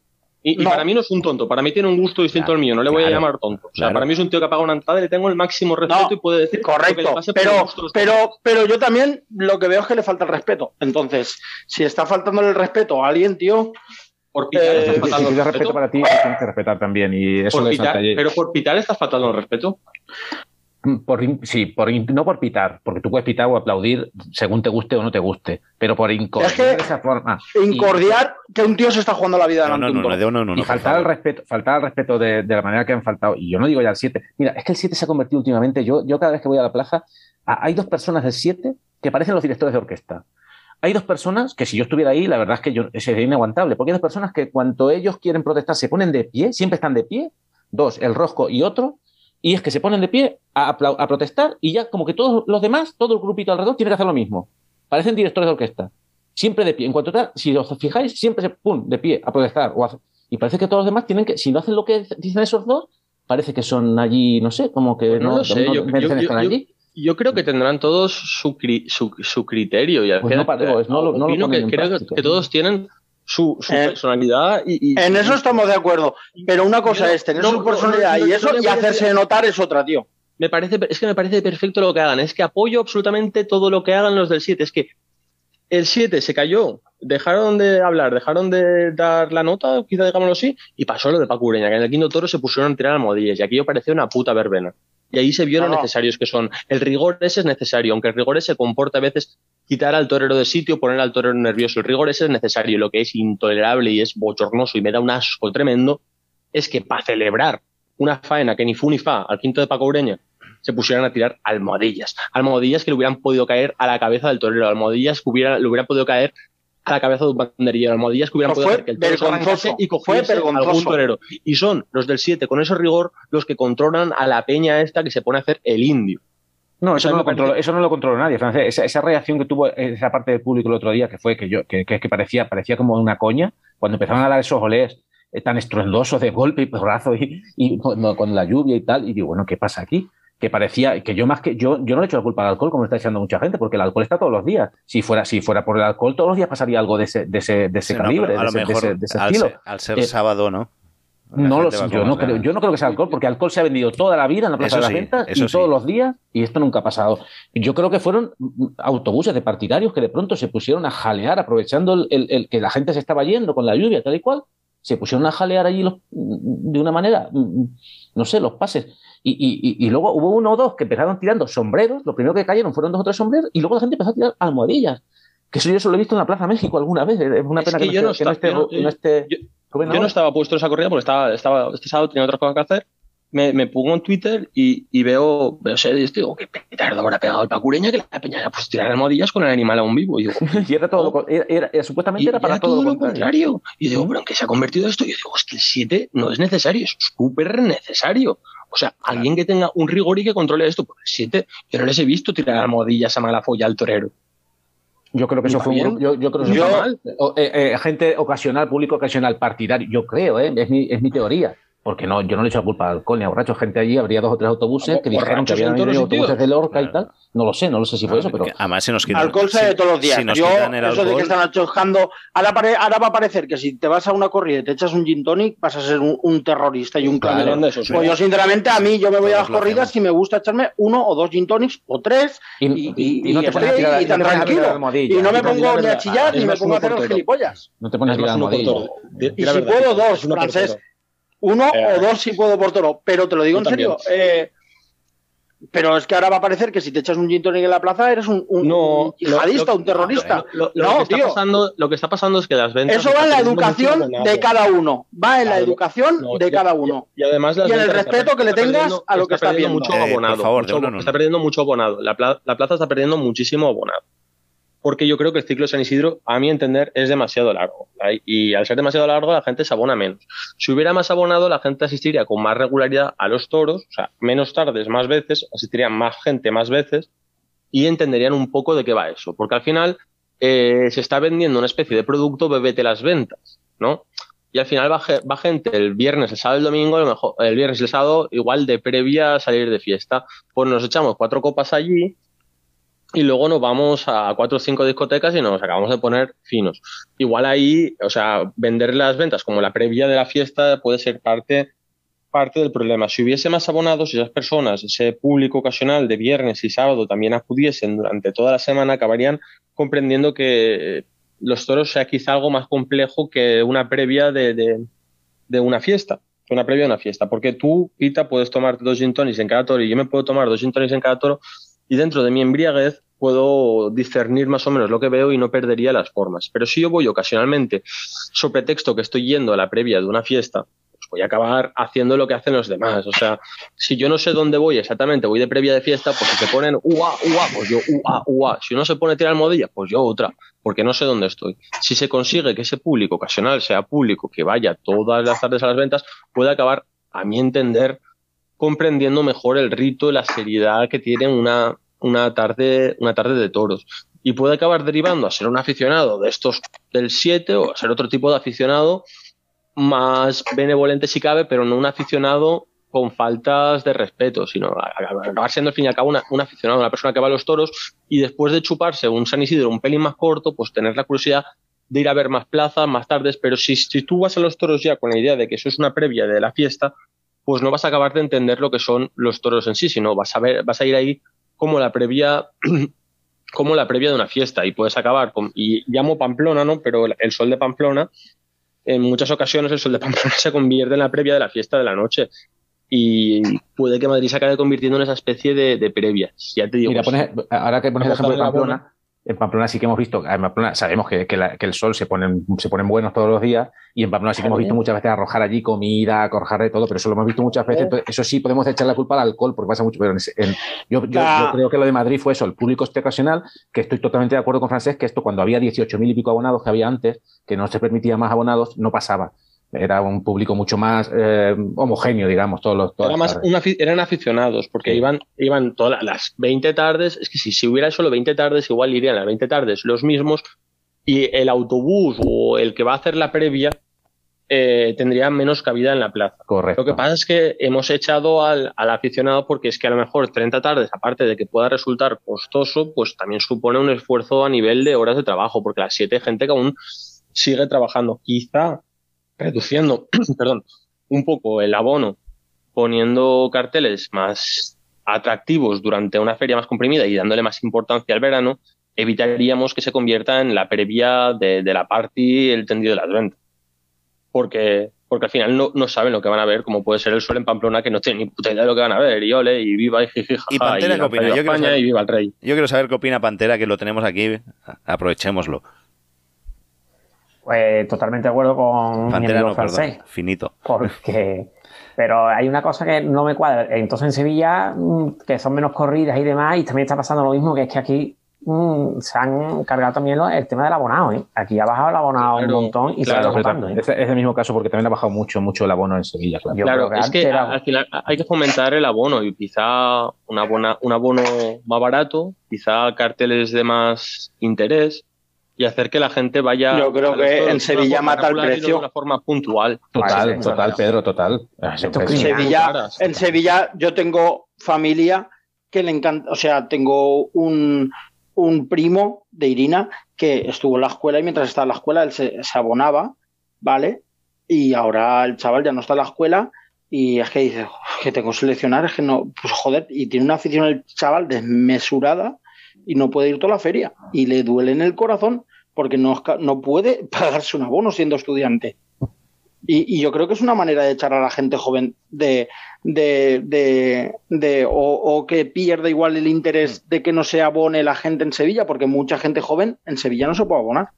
Y, y No. para mí no es un tonto, para mí tiene un gusto distinto Claro, al mío, no le voy claro, a llamar tonto. O sea, claro. para mí es un tío que apaga una entrada y le tengo el máximo respeto No, y puede decir lo que le Correcto, pase pero, pero, pero yo también lo que veo es que le falta el respeto. Entonces, si está faltando el respeto a alguien, tío, Por pitar Eh, estás Si faltando tienes el respeto para ti, tienes que respetar también. Y eso Por pitar, pero por pitar estás faltando el respeto. Por in- sí, por no por pitar, porque tú puedes pitar o aplaudir según te guste o no te guste, pero por incordiar Es que de esa forma. y- incordiar que un tío se está jugando la vida No, no, no, no, no, no, y por faltar al respeto, faltar al respeto de, de la manera que han faltado. Y yo no digo ya el 7. Mira, es que el 7 se ha convertido últimamente. Yo, yo cada vez que voy a la plaza, a- hay dos personas del 7 que parecen los directores de orquesta. Hay dos personas que si yo estuviera ahí, la verdad es que yo, sería inaguantable, porque hay dos personas que cuando ellos quieren protestar se ponen de pie, siempre están de pie, dos, el rosco y otro, y es que se ponen de pie a, a protestar y ya como que todos los demás, todo el grupito alrededor tiene que hacer lo mismo. Parecen directores de orquesta. Siempre de pie. En cuanto tal, si os fijáis, siempre se pum, de pie a protestar. O a- y parece que todos los demás tienen que, si no hacen lo que dicen esos dos, parece que son allí, no sé, como que Pues no no, lo sé, no yo- yo- yo- allí. Yo creo que tendrán todos su, cri- su, su criterio. Y al Pues final, no no lo- no lo opino ponen que, en creo que- práctica. que todos tienen su, su Eh, personalidad y, y- En eso estamos de acuerdo. Pero una cosa es tener no, su personalidad no, no, y eso y hacerse decir- notar es otra, tío. me parece, es que me parece perfecto lo que hagan. Es que apoyo absolutamente todo lo que hagan los del 7. Es que el 7 se cayó, dejaron de hablar, dejaron de dar la nota, quizá digámoslo así, y pasó lo de Paco Ureña, que en el quinto toro se pusieron a tirar almohadillas, y aquello parecía una puta verbena. Y ahí se vio No, lo necesarios que son. El rigor ese es necesario, aunque el rigor ese comporta a veces quitar al torero de sitio, poner al torero nervioso. El rigor ese es necesario. Lo que es intolerable y es bochornoso y me da un asco tremendo es que para celebrar una faena que ni fu ni fa al quinto de Paco Ureña se pusieran a tirar almohadillas. Almohadillas que le hubieran podido caer a la cabeza del torero, almohadillas que hubiera, le hubieran podido caer a la cabeza de un banderillero, almohadillas que hubieran No, podido hacer que el toro y cogiese algún torero. Y son los del 7, con ese rigor, los que controlan a la peña esta que se pone a hacer el indio. No, eso no, lo controló, eso no lo controló nadie, Francés. Esa, esa reacción que tuvo esa parte del público el otro día, que fue que yo, que, que, que parecía, parecía como una coña, cuando empezaron a dar esos olés eh, tan estruendosos de golpe y porrazo y, y con la lluvia y tal, y digo, bueno, ¿qué pasa aquí? Que parecía, que yo más que, yo, yo no le echo la culpa al alcohol, como está echando mucha gente, porque el alcohol está todos los días. Si fuera, si fuera por el alcohol, todos los días pasaría algo de ese, de ese, de ese Sí, calibre, a de, lo ese, de mejor ese- de ese al, estilo. ser, al ser Eh, sábado, ¿no? La No lo sé, yo no, creo, yo no creo que sea alcohol, porque alcohol se ha vendido toda la vida en la Plaza Eso de las sí, Ventas y sí. todos los días, y esto nunca ha pasado. Yo creo que fueron autobuses de partidarios que de pronto se pusieron a jalear, aprovechando el, el- el que la gente se estaba yendo con la lluvia, tal y cual, se pusieron a jalear allí los- de una manera, no sé, los pases. Y, y- y- y luego hubo uno o dos que empezaron tirando sombreros, lo primero que cayeron fueron dos o tres sombreros, y luego la gente empezó a tirar almohadillas. Que eso yo solo he visto en la Plaza México alguna vez. Es una Es pena que que, yo no, esté, no yo no- estaba puesto en esa corrida porque estaba, estaba este sábado tenía otras cosas que hacer. Me, me pongo en Twitter y, y veo, veo series, digo, qué petardo habrá pegado el pacureña que la peña pues tirar almohadillas con el animal aún vivo. Y digo, Y era todo lo era- supuestamente y era para era todo, todo lo contrario. contrario. Y digo, pero ¿en qué se ha convertido esto? Y yo digo, es que el 7 no es necesario, es súper necesario. O sea, alguien que tenga un rigor y que controle esto. Porque el 7, yo no les he visto tirar almohadillas a mala folla al torero. Yo creo que eso ¿Está fue un yo, yo creo que eso Yo- fue mal. O- eh, eh, gente ocasional, público ocasional, partidario. Yo creo, ¿eh? es, mi, es mi teoría. Porque no, yo no le echo la culpa al alcohol ni a borrachos. Gente allí, habría dos o tres autobuses que dijeron que habían venido autobuses de Lorca y tal. No lo sé, no lo sé si fue eso, pero. Además, se nos quitan. Alcohol de todos los días. Si nos Yo, quitan el eso de que están achoscando. Ahora, pare- ahora va a parecer que si te vas a una corrida y te echas un gin tonic, vas a ser un, un terrorista y un Claro, de esos, Pues yo, sinceramente, a mí yo me voy a las corridas y me gusta echarme uno o dos gin tonics o tres Y, y, y- y no y te pones a tirar, tan tranquilo. Y no me pongo ni a chillar ni me pongo a hacer los gilipollas. No te pones a tirar Y si puedo, dos, francés. Uno Eh, o dos si puedo por toro, pero te lo digo en serio. también. eh, pero es que ahora va a parecer que si te echas un gin tonic en la plaza eres un, un- No, un yihadista, lo- un terrorista. Lo, lo No, que está tío. pasando, lo que está pasando es que las ventas. Eso va en la educación de cada uno. Va en la educación no, de cada uno. Y además las Y en el respeto está- que le está tengas a lo que está perdiendo viendo. mucho Eh, por abonado. favor, mucho- uno. Está perdiendo mucho abonado. La, pla- la plaza está perdiendo muchísimo abonado. Porque yo creo que el ciclo de San Isidro, a mi entender, es demasiado largo. Y al ser demasiado largo, la gente se abona menos. Si hubiera más abonado, la gente asistiría con más regularidad a los toros, o sea, menos tardes, más veces, asistiría más gente más veces y entenderían un poco de qué va eso. Porque al final eh, se está vendiendo una especie de producto, bebete las ventas, ¿no? Y al final va, ge- va gente el viernes, el sábado, el domingo, el viernes y el sábado, igual de previa a salir de fiesta. Pues nos echamos cuatro copas allí y luego nos vamos a cuatro o cinco discotecas y nos acabamos de poner finos. Igual ahí, o sea, vender las ventas como la previa de la fiesta puede ser parte, parte del problema. Si hubiese más abonados y esas personas, ese público ocasional de viernes y sábado también acudiesen durante toda la semana, acabarían comprendiendo que eh, los toros sea quizá algo más complejo que una previa de, de, de una fiesta. Una previa de una fiesta. Porque tú, Pita, puedes tomarte dos gin tonics en cada toro y yo me puedo tomar dos gin tonics en cada toro y dentro de mi embriaguez puedo discernir más o menos lo que veo y no perdería las formas. Pero si yo voy ocasionalmente, sobre pretexto que estoy yendo a la previa de una fiesta, pues voy a acabar haciendo lo que hacen los demás. O sea, si yo no sé dónde voy exactamente, voy de previa de fiesta, pues si se ponen ua, ua, pues yo ua, ua. Si uno se pone a tirar almohadilla, pues yo otra, porque no sé dónde estoy. Si se consigue que ese público ocasional sea público que vaya todas las tardes a las ventas, puede acabar, a mi entender, comprendiendo mejor el rito y la seriedad que tiene una, una, tarde, una tarde de toros. Y puede acabar derivando a ser un aficionado de estos del 7 o a ser otro tipo de aficionado más benevolente si cabe, pero no un aficionado con faltas de respeto, sino acabar siendo al fin y al cabo un aficionado, una persona que va a los toros y después de chuparse un San Isidro un pelín más corto, pues tener la curiosidad de ir a ver más plazas, más tardes, pero si, si tú vas a los toros ya con la idea de que eso es una previa de la fiesta, pues no vas a acabar de entender lo que son los toros en sí, sino vas a ver, vas a ir ahí como la previa, como la previa de una fiesta, y puedes acabar con, y llamo Pamplona, ¿no? Pero el, el sol de Pamplona, en muchas ocasiones el sol de Pamplona se convierte en la previa de la fiesta de la noche. Y puede que Madrid se acabe convirtiendo en esa especie de, de previa. Ya te digo. Mira, pones- ahora que pones el ejemplo de Pamplona, en Pamplona sí que hemos visto, en Pamplona sabemos que, que la- que el sol se ponen, se ponen buenos todos los días y en Pamplona sí que hemos visto muchas veces arrojar allí comida, arrojar de todo, pero eso lo hemos visto muchas veces. Entonces, eso sí podemos echar la culpa al alcohol porque pasa mucho, pero en ese- en- yo, yo- yo creo que lo de Madrid fue eso, el público este ocasional, que estoy totalmente de acuerdo con Francés, que esto cuando había 18.000 y pico abonados que había antes, que no se permitía más abonados, no pasaba. Era un público mucho más eh, homogéneo, digamos, todos los... todas Era las más tardes. una afi- eran aficionados, porque Sí. iban, iban todas las 20 tardes. Es que si, si hubiera solo 20 tardes, igual irían las 20 tardes los mismos. Y el autobús o el que va a hacer la previa eh, tendría menos cabida en la plaza. Correcto. Lo que pasa es que hemos echado al, al aficionado porque es que a lo mejor 30 tardes, aparte de que pueda resultar costoso, pues también supone un esfuerzo a nivel de horas de trabajo, porque las 7 hay gente que aún sigue trabajando. Quizá reduciendo, perdón, un poco el abono, poniendo carteles más atractivos durante una feria más comprimida y dándole más importancia al verano, evitaríamos que se convierta en la previa de, de la party el tendido de las ventas. Porque porque al final no, no saben lo que van a ver, como puede ser el sol en Pamplona, que no tienen ni puta idea de lo que van a ver, y ole, y viva, y jiji, jaja, ¿Y Pantera y qué opina? Yo quiero España, saber- y viva el rey. Yo quiero saber qué opina Pantera, que lo tenemos aquí. Aprovechémoslo. Pues totalmente de acuerdo con mi Pantera amigo no, perdón. francés. Finito. Porque. Pero hay una cosa que no me cuadra. Entonces en Sevilla, mm, que son menos corridas y demás, y también está pasando lo mismo, que es que aquí mm, se han cargado también lo- el tema del abonado. ¿eh? Aquí ha bajado el abonado Claro, un montón y se claro, está notando. ¿eh? es, el mismo caso porque también ha bajado mucho, mucho el abono en Sevilla. Claro, claro, es que al final hay que fomentar el abono y quizá un, abona- un abono más barato, quizá carteles de más interés y hacer que la gente vaya. Yo creo que en Sevilla mata el precio. De una forma puntual. Total, total, Pedro, total. En Sevilla, en Sevilla yo tengo familia que le encanta, o sea, tengo un, un primo de Irina que estuvo en la escuela y mientras estaba en la escuela él se, se abonaba, ¿vale? Y ahora el chaval ya no está en la escuela y es que dice, "Uf, que tengo que seleccionar, es que no, pues joder, y tiene una afición el chaval desmesurada y no puede ir toda la feria y le duele en el corazón porque no, no puede pagarse un abono siendo estudiante. Y, y yo creo que es una manera de echar a la gente joven de, de, de, de- o, o que pierde igual el interés de que no se abone la gente en Sevilla, porque mucha gente joven en Sevilla no se puede abonar.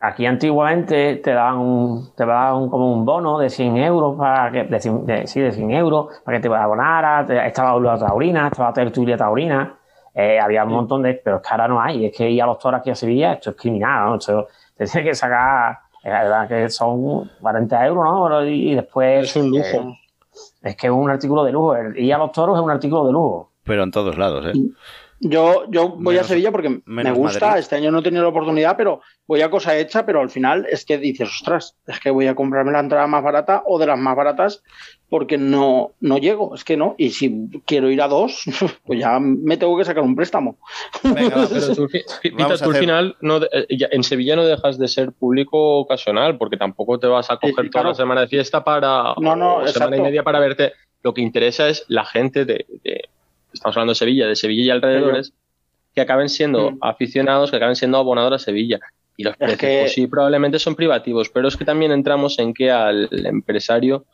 Aquí antiguamente te daban, un, te daban como un bono de 100 euros, para que, de, sí, de 100 euros, para que te abonaras, estaba la taurina, estaba tertulia taurina, eh, había un montón de... Pero es que ahora no hay, es que ir a los toros aquí a Sevilla, esto es criminal, ¿no? Esto, te tienes que sacar, es verdad que son 40 euros, ¿no? Pero- Y después... Es un lujo. eh, es que es un artículo de lujo, el ir a los toros es un artículo de lujo. Pero en todos lados, ¿eh? Yo, yo voy Menos- a Sevilla porque me gusta, Madrid. este año no he tenido la oportunidad, pero voy a cosa hecha, pero al final es que dices, ostras, es que voy a comprarme la entrada más barata o de las más baratas porque no, no llego, es que no, y si quiero ir a dos, pues ya me tengo que sacar un préstamo. Pero tú, fi- fi- Pita, Vamos a tú al final no eh, en Sevilla no dejas de ser público ocasional, porque tampoco te vas a coger toda claro. la semana de fiesta para No, no, o semana y media para verte. Lo que interesa es la gente de, de- estamos hablando de Sevilla, de Sevilla y alrededores, que acaben siendo aficionados, que acaben siendo abonados a Sevilla. Y los precios, que- pues sí, probablemente son privativos, pero es que también entramos en que al empresario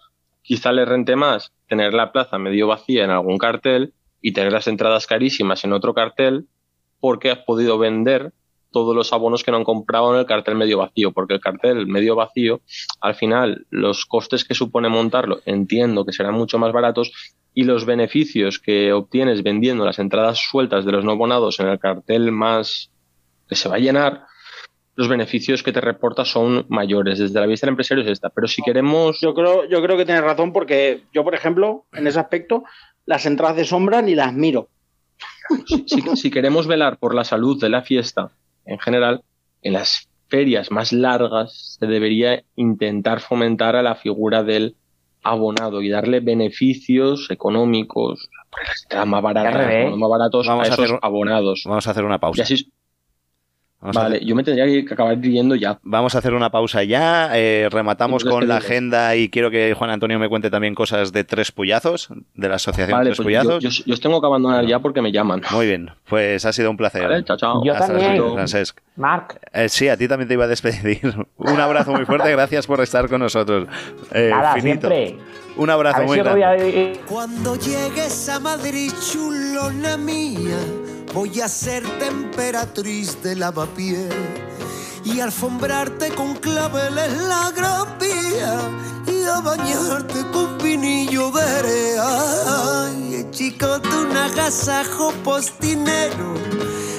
quizá le rente más tener la plaza medio vacía en algún cartel y tener las entradas carísimas en otro cartel porque has podido vender todos los abonos que no han comprado en el cartel medio vacío, porque el cartel medio vacío, al final, los costes que supone montarlo, entiendo que serán mucho más baratos y los beneficios que obtienes vendiendo las entradas sueltas de los no abonados en el cartel más que se va a llenar, los beneficios que te reporta son mayores. Desde la vista del empresario es esta. Pero si queremos Yo creo, yo creo que tienes razón porque yo, por ejemplo, en ese aspecto, las entradas de sombra ni las miro. si, si- si queremos velar por la salud de la fiesta en general, en las ferias más largas se debería intentar fomentar a la figura del abonado y darle beneficios económicos, más los más baratos Vamos a a esos hacer- abonados. Vamos a hacer una pausa. Y así- Vamos vale, yo me tendría que acabar yendo ya. Vamos a hacer una pausa ya. eh, rematamos con la agenda y quiero que Juan Antonio me cuente también cosas de Tres Puyazos, de la Asociación Vale, Tres pues yo, Puyazos. yo- yo os tengo que abandonar ya porque me llaman. Muy bien, pues ha sido un placer. Vale, chao, chao. Yo Hasta también. Francesc. Marc, Eh, sí, a ti también te iba a despedir. Un abrazo muy fuerte, gracias por estar con nosotros. Eh, nada, finito. siempre. Un abrazo muy si otro grande. día- Cuando llegues a Madrid, chulona mía, voy a ser temperatriz de lavapiés y alfombrarte con claveles la gran vía y a bañarte con vinillo de Erea. Ay, chico, tú un agasajo postinero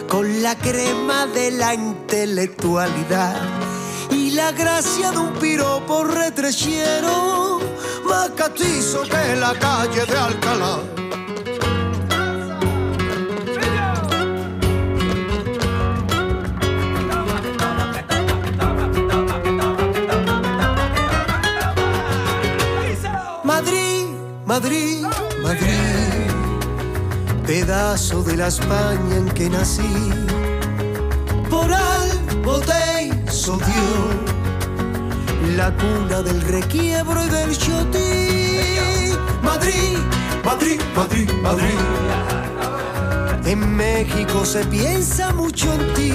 con la crema de la intelectualidad y la gracia de un piropo retrechero más catizo que la calle de Alcalá. Madrid, Madrid, Madrid, pedazo de la España en que nací. Por algo te hizo Dios, la cuna del requiebro y del chotí. Madrid, Madrid, Madrid, Madrid. En México se piensa mucho en ti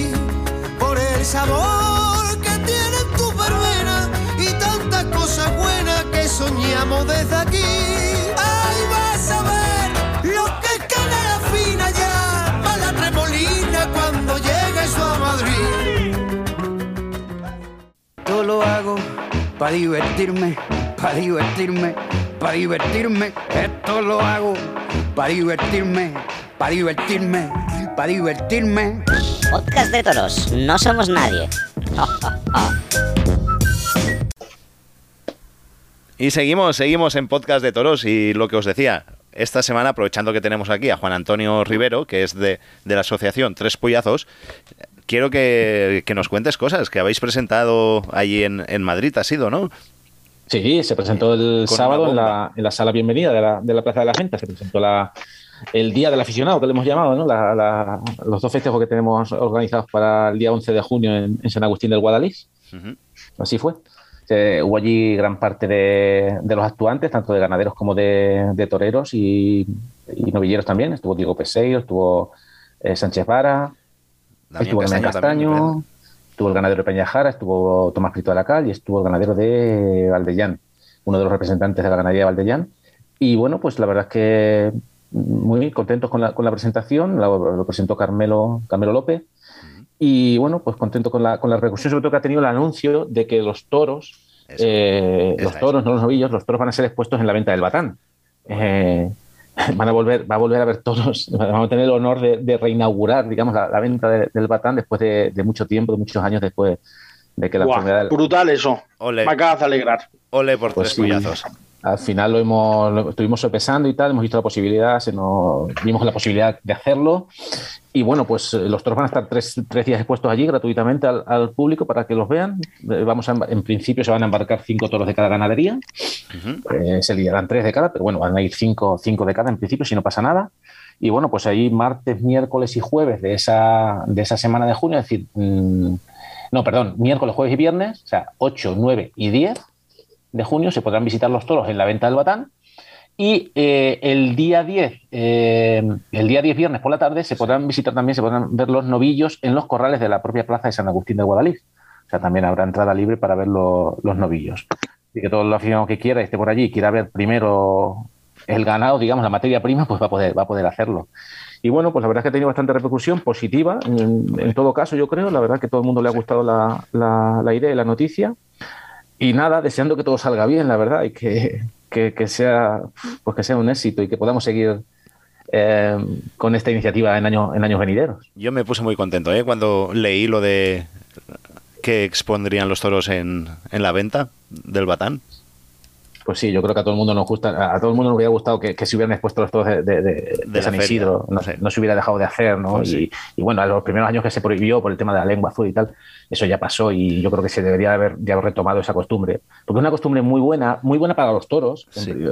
por el sabor que tiene tu verbena y tantas cosas buena que soñamos desde aquí. Ahí vas a ver lo que es canela fina ya, para la tremolina cuando llegues a Madrid. Todo lo hago para divertirme, para divertirme, para divertirme. Esto lo hago para divertirme, para divertirme, para divertirme. Podcast de toros, no somos nadie. Y seguimos, seguimos en podcast de toros y lo que os decía, esta semana, aprovechando que tenemos aquí a Juan Antonio Rivero, que es de, de la asociación Tres Puyazos, quiero que, que nos cuentes cosas que habéis presentado allí en, en Madrid, ha sido, ¿no? Sí, se presentó el Con sábado en la, en la sala bienvenida de la, de la Plaza de la Gente. Se presentó la, el Día del Aficionado, que le hemos llamado, ¿no? La- la- los dos festejos que tenemos organizados para el día 11 de junio en, en San Agustín del Guadalís. Así fue. Se- hubo allí gran parte de, de los actuantes, tanto de ganaderos como de, de toreros y, y novilleros también. Estuvo Diego Peseiro, estuvo eh, Sánchez Vara, Damián estuvo Castaño también, Castaño, estuvo el ganadero de Peñajara, estuvo Tomás Prieto de la Cal y estuvo el ganadero de Valdellán, uno de los representantes de la ganadería de Valdellán. Y bueno, pues la verdad es que muy contentos con la, con la presentación, la- lo presentó Carmelo, Carmelo López. Y bueno, pues contento con la, con la repercusión, sobre todo que ha tenido el anuncio de que los toros, eh, los toros, no los novillos, los toros van a ser expuestos en la venta del batán. Eh, van a volver, va a volver a ver toros, vamos a tener el honor de, de reinaugurar, digamos, la, la venta de- del batán después de, de mucho tiempo, de muchos años después de que la Buah, enfermedad del- brutal eso. Ole. Me acabas de alegrar. Ole por Pues tres sí. Al final lo hemos, lo estuvimos sopesando y tal, hemos visto la posibilidad, se nos, vimos la posibilidad de hacerlo. Y bueno, pues eh, los toros van a estar tres, tres días expuestos allí gratuitamente al, al público para que los vean. Eh, Vamos a, en principio se van a embarcar cinco toros de cada ganadería. Eh, se liarán tres de cada, pero bueno, van a ir cinco, cinco de cada en principio si no pasa nada. Y bueno, pues ahí martes, miércoles y jueves de esa, de esa semana de junio, es decir, mm, no, perdón, miércoles, jueves y viernes, o sea, 8, 9 y 10 de junio se podrán visitar los toros en la venta del Batán. Y eh, el día 10, eh, el día 10 viernes por la tarde, se podrán visitar también, se podrán ver los novillos en los corrales de la propia plaza de San Agustín de Guadalís. O sea, también habrá entrada libre para ver lo- los novillos. Así que todo el aficionado que quiera, esté por allí, y quiera ver primero el ganado, digamos, la materia prima, pues va a poder, va a poder hacerlo. Y bueno, pues la verdad es que ha tenido bastante repercusión positiva, en, en todo caso, yo creo. La verdad que a todo el mundo le ha gustado la, la- la idea y la noticia. Y nada, deseando que todo salga bien, la verdad, y que, que, sea, pues que sea un éxito y que podamos seguir eh, con esta iniciativa en, año, en años venideros. Yo me puse muy contento ¿eh? cuando leí lo de que expondrían los toros en, en la venta del batán. Pues sí, yo creo que a todo el mundo nos gusta, a todo el mundo nos hubiera gustado que, que se hubieran expuesto los toros de, de- de- de la San Isidro, no, no se hubiera dejado de hacer, ¿no? Pues sí. y, y bueno, a los primeros años que se prohibió por el tema de la lengua azul y tal, eso ya pasó y yo creo que se debería haber, de haber retomado esa costumbre. Porque es una costumbre muy buena, muy buena para los toros,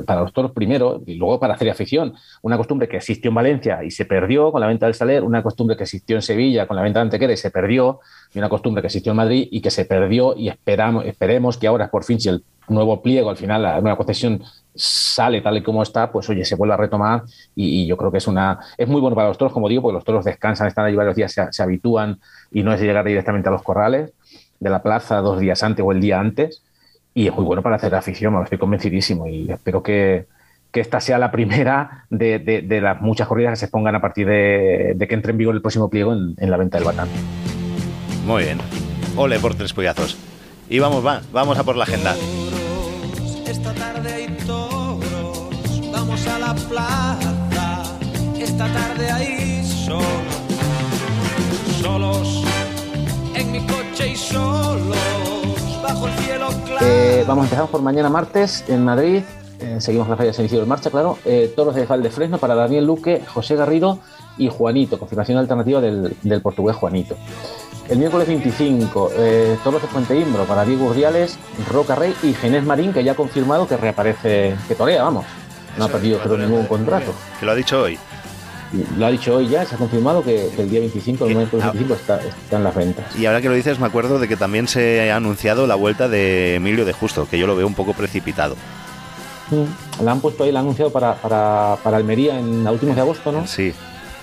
para los toros primero y luego para hacer afición. Una costumbre que existió en Valencia y se perdió con la venta del Saler, una costumbre que existió en Sevilla con la venta de Antequera y se perdió, y una costumbre que existió en Madrid y que se perdió y esperamos, esperemos que ahora por fin si el nuevo pliego, al final la nueva concesión sale tal y como está, pues oye, se vuelve a retomar y, y yo creo que es una es muy bueno para los toros, como digo, porque los toros descansan, están allí varios días, se, se habitúan y no es llegar directamente a los corrales de la plaza dos días antes o el día antes y es muy bueno para hacer afición, me estoy convencidísimo y espero que, que esta sea la primera de, de- de las muchas corridas que se pongan a partir de, de que entre en vigor el próximo pliego en, en la venta del batán. Muy bien. Ole por tres puyazos. Y vamos, va, vamos a por la agenda. Esta tarde hay toros, vamos a la plaza. Esta tarde hay solos, solos en mi coche y solos bajo el cielo claro. Eh, vamos, empezamos por mañana martes en Madrid. Eh, seguimos la feria de San Isidro en marcha, claro. Eh, toros de Fresno para Daniel Luque, José Garrido y Juanito, confirmación alternativa del, del portugués Juanito. El miércoles 25, eh, toros de Puente Imbro para Diego Urdiales, Roca Rey y Ginés Marín, que ya ha confirmado que reaparece, que torea, vamos. No ha perdido creo, ningún contrato. Que lo ha dicho hoy. Lo ha dicho hoy ya, se ha confirmado que, que el día 25, el miércoles 25 está, está en las ventas. Y ahora que lo dices, me acuerdo de que también se ha anunciado la vuelta de Emilio de Justo, que yo lo veo un poco precipitado. Mm. La han puesto ahí, la han anunciado para, para, para Almería en a últimos de agosto, ¿no? Sí.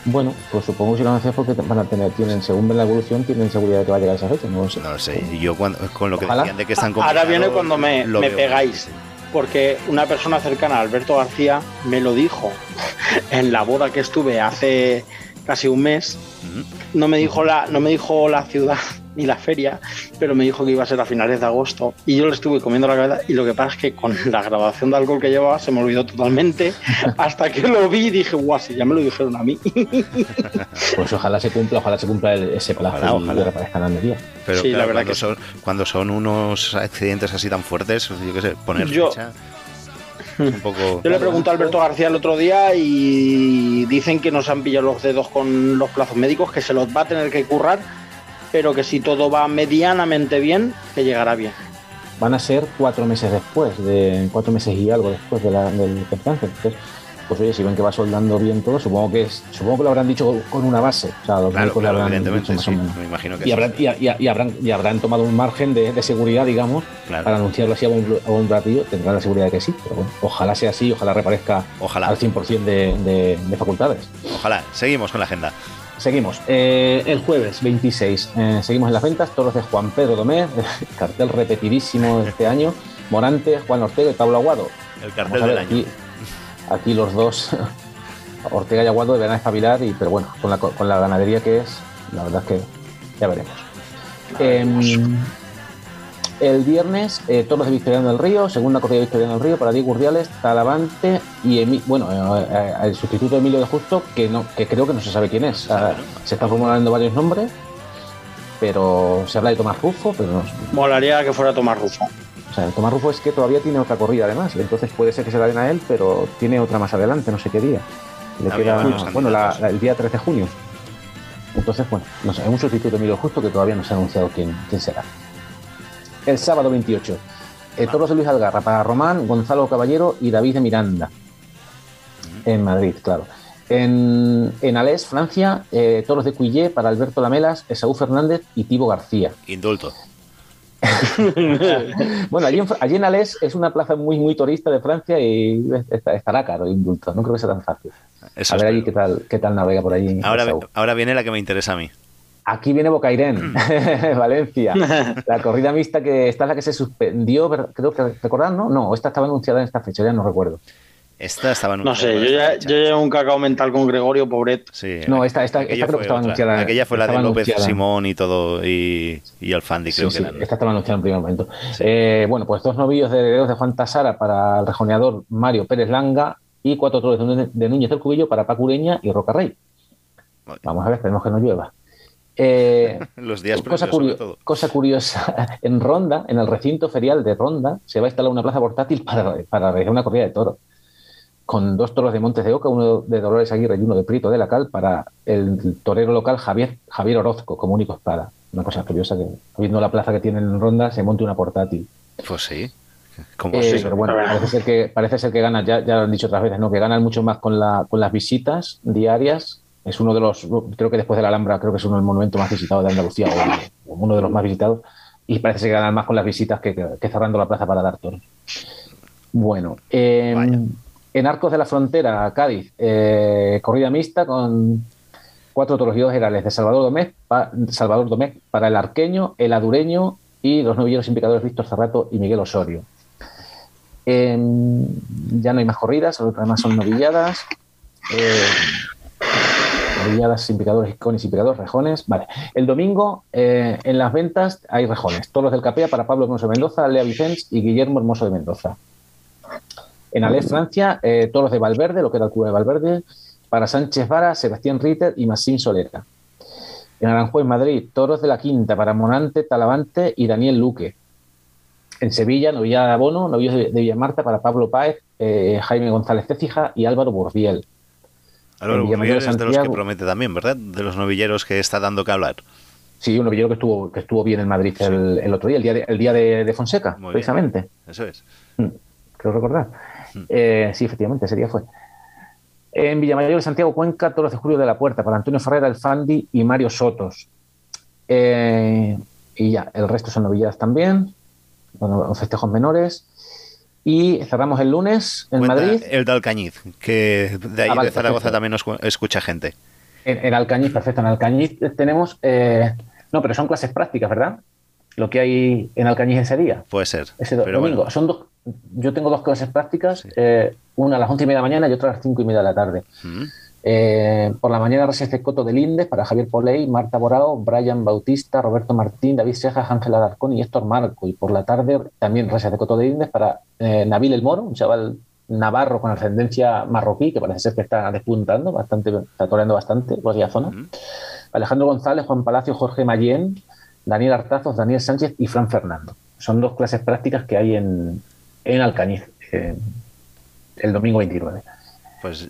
Bueno, pues supongo que si lo van a hacer porque van a tener, tienen, según ven la evolución, tienen seguridad de que va a llegar esa fecha. No lo sé. No lo sé. Yo cuando, con lo que Ojalá. decían de que están Ahora viene cuando me, lo me pegáis. Porque una persona cercana a Alberto García me lo dijo en la boda que estuve hace casi un mes. No me dijo la, no me dijo la ciudad ni la feria, pero me dijo que iba a ser a finales de agosto. Y yo le estuve comiendo la cabeza. Y lo que pasa es que con la graduación de alcohol que llevaba se me olvidó totalmente. Hasta que lo vi y dije, guau, si ya me lo dijeron a mí. Pues ojalá se cumpla, ojalá se cumpla el- ese plazo Ojalá, ojalá. reaparezca en Almería. Pero Sí, la claro, verdad cuando, que son, cuando son unos accidentes así tan fuertes, yo qué sé, poner Yo- fecha un poco... Yo le pregunté a Alberto García el otro día y dicen que nos han pillado los dedos con los plazos médicos, que se los va a tener que currar, pero que si todo va medianamente bien, que llegará bien. Van a ser cuatro meses después, de cuatro meses y algo después de la, del percance. Entonces, pues oye, si ven que va soldando bien todo, supongo que es, supongo que lo habrán dicho con una base. O sea, los Claro, claro, habrán evidentemente, dicho más sí, o menos. me imagino que y, sí. habrán, y, y- y habrán, y habrán tomado un margen de, de seguridad, digamos, Claro. para anunciarlo así a buen, a buen ratillo. Tendrán la seguridad de que sí, pero bueno, ojalá sea así, ojalá reparezca Ojalá. al 100% de, de, de facultades. Ojalá, seguimos con la agenda. Seguimos. Eh, el jueves 26, eh, seguimos en las ventas. Toros de Juan Pedro Domé, cartel repetidísimo este año. Morante, Juan Ortega y Pablo Aguado. El cartel ver, del año. Aquí, aquí los dos, Ortega y Aguado, deberán espabilar, y, pero bueno, con la, con la ganadería que es, la verdad es que ya veremos. Em, el viernes, eh, Toros de Victoriano del Río, segunda corrida de Victoriano del Río para Diego Urdiales, Talavante y Emi- bueno, eh, eh, el sustituto de Emilio de Justo, que no, que creo que no se sabe quién es. Ah, se están formulando varios nombres, pero se habla de Tomás Rufo, pero no, Molaría que fuera Tomás Rufo. O sea, el Tomás Rufo es que todavía tiene otra corrida además, entonces puede ser que se la den a él, pero tiene otra más adelante, no sé qué día. Le queda, bueno, la- el día 13 de junio. Entonces, bueno, no sé, hay un sustituto de Justo que todavía no se ha anunciado quién, quién será. El sábado 28, eh, Toros de Luis Algarra para Román, Gonzalo Caballero y David de Miranda. En Madrid, claro. En, en Alès, Francia, eh, Toros de Cuillé para Alberto Lamelas, Esaú Fernández y Tibo García. Indulto. Bueno, allí en, allí en Alès es una plaza muy, muy turista de Francia y est- estará caro el indulto. No creo que sea tan fácil. Eso a ver allí qué tal, qué tal navega por allí. Ahora, viene la que me interesa a mí. Aquí viene Bocairén, Valencia. La corrida mixta que esta es la que se suspendió, creo que recordar, ¿no? No, esta estaba anunciada en esta fecha, ya no recuerdo. Esta estaba No sé, yo ya, yo llevo un cacao mental con Gregorio Pobret. Sí, No, esta, esta, creo fue que estaba otra. anunciada. Aquella fue la de López anunciada. Simón y todo, y, y Alfandi, creo Sí, que sí, eran. esta estaba anunciada en primer momento. Eh, bueno, pues dos novillos de herederos de Juan Tasara para el rejoneador Mario Pérez Langa y cuatro toros de Núñez- de Núñez del Cubillo para Paco Ureña y Roca Rey. Vamos a ver, esperemos que no llueva. Eh, Los días cosa, curio- todo. cosa curiosa, en Ronda, en el recinto ferial de Ronda, se va a instalar una plaza portátil para, para realizar una corrida de toros. Con dos toros de Montes de Oca, uno de Dolores Aguirre y uno de Prieto de la Cal, para el torero local Javier, Javier Orozco, como único espada. Una cosa curiosa que, viendo la plaza que tienen en Ronda, se monte una portátil. Pues sí. Como Eh, pero bueno, parece ser que, parece ser que gana, ya, ya lo han dicho otras veces, ¿no? que ganan mucho más con, la, con las visitas diarias. Es uno de los, creo que después de la Alhambra, creo que es uno de los monumentos más visitados de Andalucía, o, o uno de los más visitados. Y parece ser que ganan más con las visitas que, que- que cerrando la plaza para dar toros. Bueno, eh, en Arcos de la Frontera, Cádiz, eh, corrida mixta con cuatro toros y dos herales de Salvador pa- Salvador Domecq para el arqueño, el adureño y los novilleros implicadores Víctor Cerrato y Miguel Osorio. Em, ya no hay más corridas, además son novilladas. Eh, novilladas, implicadores, cones, implicadores, rejones. Vale. El domingo eh, en las ventas hay rejones. Toros del Capea para Pablo Hermoso de Mendoza, Lea Vicens y Guillermo Hermoso de Mendoza. En Alès, Francia, eh, toros de Valverde, lo que era el cura de Valverde, para Sánchez Vara, Sebastián Ritter y Massim Solera. En Aranjuez, Madrid, toros de la Quinta para Monante, Talavante y Daniel Luque. En Sevilla, novillada de Abono, novillos de, de Villamarta para Pablo Páez, eh, Jaime González Cécija y Álvaro Burdiel. Álvaro de es de los que promete también, ¿verdad? De los novilleros que está dando que hablar. Sí, un novillero que estuvo, que estuvo bien en Madrid el, el otro día, el día de, el día de, de Fonseca, Muy bien. precisamente. Eso es. creo recordar. Eh, sí, efectivamente, ese día fue. En Villamayor de Santiago, Cuenca, toros de Julio de la Puerta, para Antonio Ferrera, El Fandi y Mario Sotos. Eh, y ya, el resto son novilladas también, bueno, festejos menores. Y cerramos el lunes en Cuenta Madrid. El de Alcañiz, que de ahí Ah, vale, de Zaragoza perfecto. también nos cu- escucha gente. En, en Alcañiz, perfecto. En Alcañiz tenemos. eh, no, pero son clases prácticas, ¿verdad? Lo que hay en Alcañiz ese día. Puede ser. Ese pero domingo. bueno. Son dos, yo tengo dos clases prácticas, eh, una a las once y media de la mañana y otra a las cinco y media de la tarde. Mm. Eh, por la mañana residencia Coto de Lindes para Javier Poley, Marta Borao, Brian Bautista, Roberto Martín, David Sejas, Ángela Alarcón y Héctor Marco. Y por la tarde también residencia Coto de Lindes para eh, Nabil El Moro, un chaval navarro con ascendencia marroquí que parece ser que está despuntando bastante, está toreando bastante por aquella zona. Alejandro González, Juan Palacio, Jorge Mayén, Daniel Artazos, Daniel Sánchez y Fran Fernando. Son dos clases prácticas que hay en, en Alcañiz eh, el domingo 29. Pues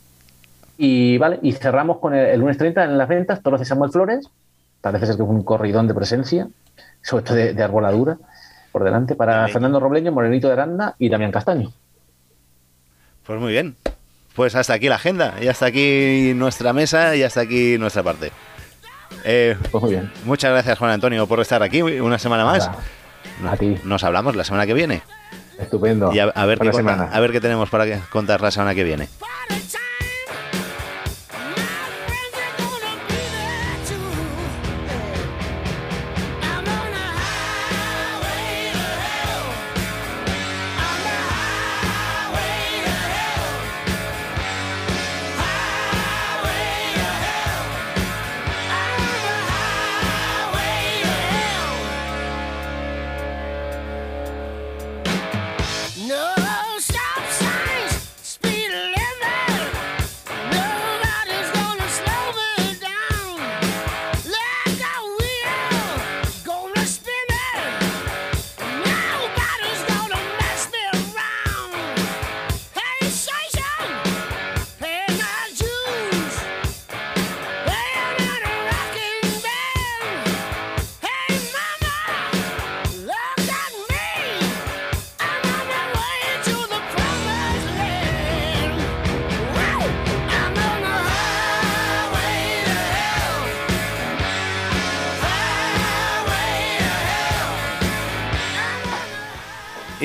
Y vale, y cerramos con el, el lunes 30 en las ventas, toros de Samuel Flores. Parece ser que fue un corridón de presencia, sobre todo de, de arboladura, por delante, para Fernando Robleño, Morenito de Aranda y Damián Castaño. Pues muy bien. Pues hasta aquí la agenda, y hasta aquí nuestra mesa, y hasta aquí nuestra parte. Eh, pues muy bien. Muchas gracias, Juan Antonio, por estar aquí una semana más. A ti. Nos hablamos la semana que viene. Estupendo. Y a, a ver, qué semana. a ver qué tenemos para que- contar la semana que viene.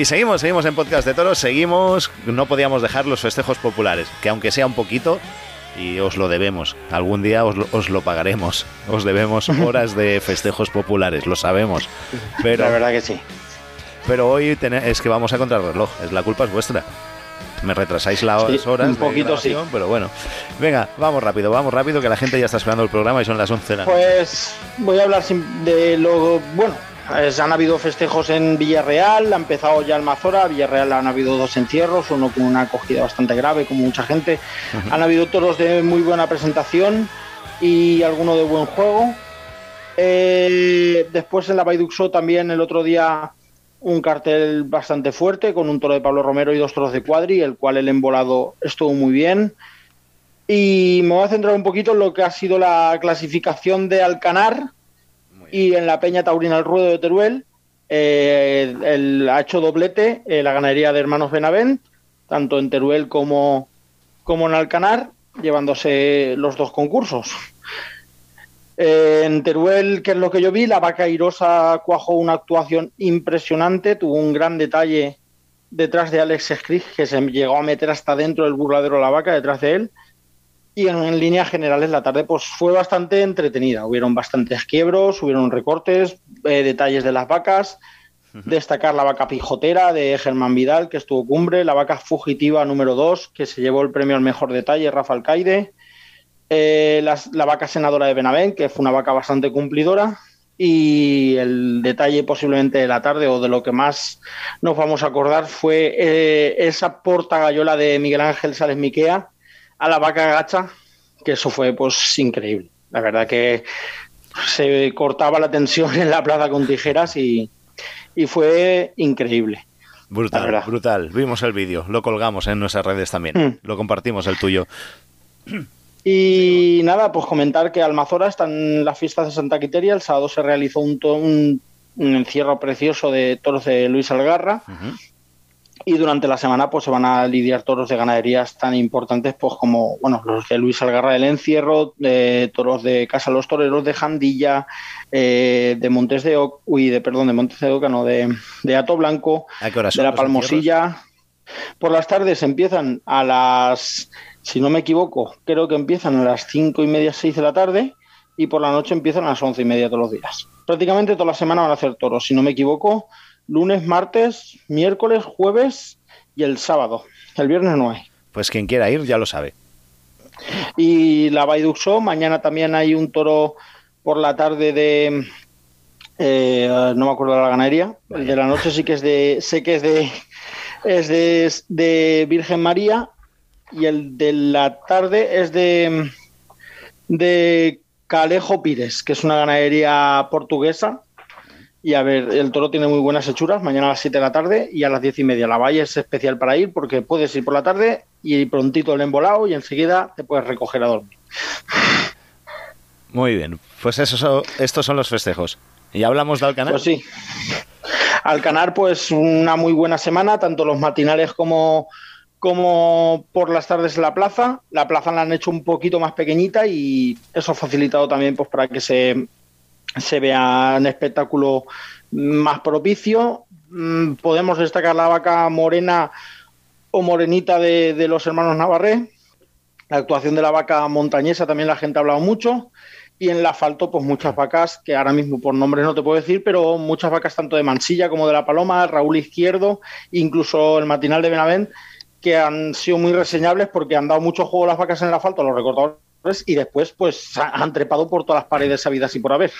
Seguimos, seguimos en Podcast de Toros, seguimos, no podíamos dejar los festejos populares, que aunque sea un poquito, y os lo debemos, algún día os lo, os lo pagaremos, os debemos horas de festejos populares, lo sabemos. Pero, La verdad que sí. Pero hoy es que vamos a contrarreloj, es la culpa es vuestra. Me retrasáis las Sí, horas. un de poquito sí. Pero bueno, venga, vamos rápido, vamos rápido, que la gente ya está esperando el programa y son las 11 de la noche. Pues voy a hablar de lo bueno. Han habido festejos en Villarreal, ha empezado ya el Mazora, Villarreal han habido dos encierros, uno con una acogida bastante grave, como mucha gente. Han habido toros de muy buena presentación y alguno de buen juego. Eh, después en la Baiduxo también el otro día un cartel bastante fuerte con un toro de Pablo Romero y dos toros de Cuadri, el cual el embolado estuvo muy bien. Y me voy a centrar un poquito en lo que ha sido la clasificación de Alcanar y en la Peña Taurina el Ruedo de Teruel. eh, el, ha hecho doblete eh, la ganadería de Hermanos Benavent, tanto en Teruel como, como en Alcanar, llevándose los dos concursos. Eh, en Teruel, que es lo que yo vi, la vaca Irosa cuajó una actuación impresionante, tuvo un gran detalle detrás de Alex Skrig, que se llegó a meter hasta dentro del burladero de la vaca, detrás de él. Y en, líneas generales la tarde pues fue bastante entretenida. Hubieron bastantes quiebros, hubieron recortes, eh, detalles de las vacas. Destacar la vaca pijotera de Germán Vidal, que estuvo cumbre, la vaca fugitiva número 2, que se llevó el premio al mejor detalle, Rafa Alcaide. Eh, la vaca senadora de Benavent, que fue una vaca bastante cumplidora. Y el detalle posiblemente de la tarde o de lo que más nos vamos a acordar fue eh, esa porta gallola de Miguel Ángel Sales Miquea a la vaca gacha, que eso fue pues increíble. La verdad que se cortaba la tensión en la plaza con tijeras y, y fue increíble. Brutal, brutal. Vimos el vídeo, lo colgamos en nuestras redes también. Mm. Lo compartimos el tuyo. Y nada, pues comentar que Almazora está en las fiestas de Santa Quiteria. El sábado se realizó un, un encierro precioso de toros de Luis Algarra. Y durante la semana pues se van a lidiar toros de ganaderías tan importantes pues como bueno los de Luis Algarra del Encierro, de toros de Casa Los Toreros de Jandilla, eh, de Montes de Oca, uy, de perdón, de Montes de Oca, no, de, de Ato Blanco, ¿A qué hora de la Palmosilla. Por las tardes empiezan a las si no me equivoco, creo que empiezan a las cinco y media, seis de la tarde y por la noche empiezan a las once y media todos los días. Prácticamente toda la semana van a hacer toros, si no me equivoco, lunes, martes, miércoles, jueves y el sábado. El viernes no hay. Pues quien quiera ir ya lo sabe. Y la Baiduxo, mañana también hay un toro por la tarde de. eh, no me acuerdo de la ganadería. El de la noche sí que es de. Sé que es de. Es de, de Virgen María. Y el de la tarde es de. De Calejo Pires, que es una ganadería portuguesa. Y a ver, el toro tiene muy buenas hechuras, mañana a las 7 de la tarde y a las 10 y media. La valle es especial para ir porque puedes ir por la tarde y prontito el embolado y enseguida te puedes recoger a dormir. Muy bien, pues eso son- estos son los festejos. ¿Y hablamos de Alcanar? Pues sí. Alcanar, pues una muy buena semana, tanto los matinales como, como por las tardes en la plaza. La plaza la han hecho un poquito más pequeñita y eso ha facilitado también pues, para que se, se vea un espectáculo más propicio. Mm, Podemos destacar la vaca morena o morenita de, los hermanos Navarré. La actuación de la vaca montañesa también la gente ha hablado mucho. Y en el asfalto, pues muchas vacas, que ahora mismo por nombres no te puedo decir, pero muchas vacas tanto de Mansilla como de La Paloma, Raúl Izquierdo, incluso el matinal de Benavent, que han sido muy reseñables porque han dado mucho juego las vacas en el asfalto los recortadores y después pues han trepado por todas las paredes habidas y por haber.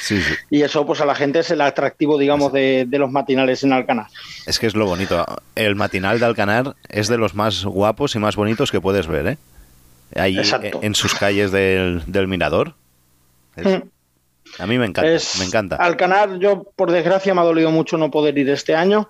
Sí, sí. Y eso pues a la gente es el atractivo, digamos, de, de los matinales en Alcanar. Es que es lo bonito. El matinal de Alcanar es de los más guapos y más bonitos que puedes ver, ¿eh? Ahí Exacto. en sus calles del, del Mirador. Es- Mm. a mí me encanta, Es- me encanta. Alcanar, yo por desgracia me ha dolido mucho no poder ir este año,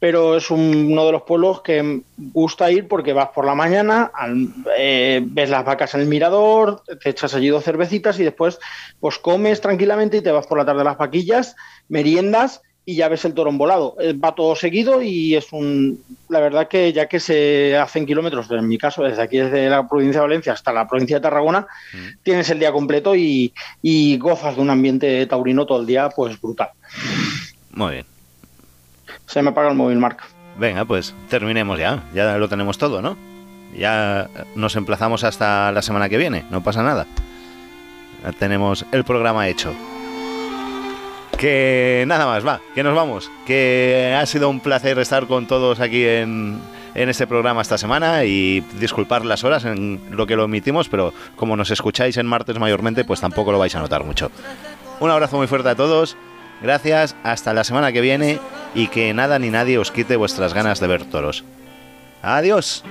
pero es un- uno de los pueblos que gusta ir porque vas por la mañana, al- eh, ves las vacas en el mirador, te echas allí dos cervecitas y después pues comes tranquilamente y te vas por la tarde a las vaquillas, meriendas y ya ves el toro volado. Va todo seguido y es un... La verdad que ya que se hacen kilómetros, en mi caso, desde aquí, desde la provincia de Valencia hasta la provincia de Tarragona, tienes el día completo y, y gozas de un ambiente taurino todo el día, pues brutal. Muy bien. Se me apaga el móvil, Marc. Venga, pues terminemos ya. Ya lo tenemos todo, ¿no? Ya nos emplazamos hasta la semana que viene. No pasa nada. Ya tenemos el programa hecho. Que nada más, va, que nos vamos. Que ha sido un placer estar con todos aquí en, en este programa esta semana y disculpar las horas en lo que lo emitimos, pero como nos escucháis en martes mayormente, pues tampoco lo vais a notar mucho. Un abrazo muy fuerte a todos. Gracias, hasta la semana que viene y que nada ni nadie os quite vuestras ganas de ver toros. Adiós.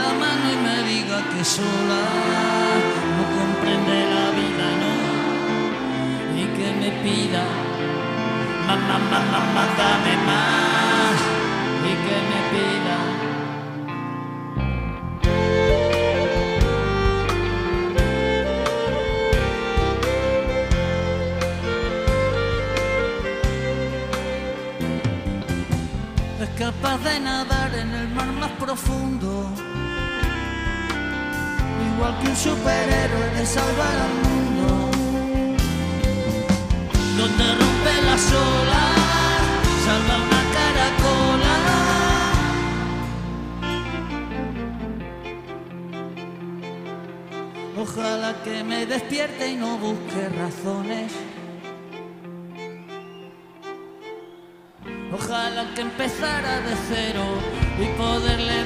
La mano y me diga que sola no comprende la vida, no, y que me pida, mamá, mamá, dame más, y que me pida. es capaz de nadar en el mar más profundo. Igual que un superhéroe de salvar al mundo. Donde rompe las olas, salva una caracola. Ojalá que me despierte y no busque razones. Ojalá que empezara de cero y poderle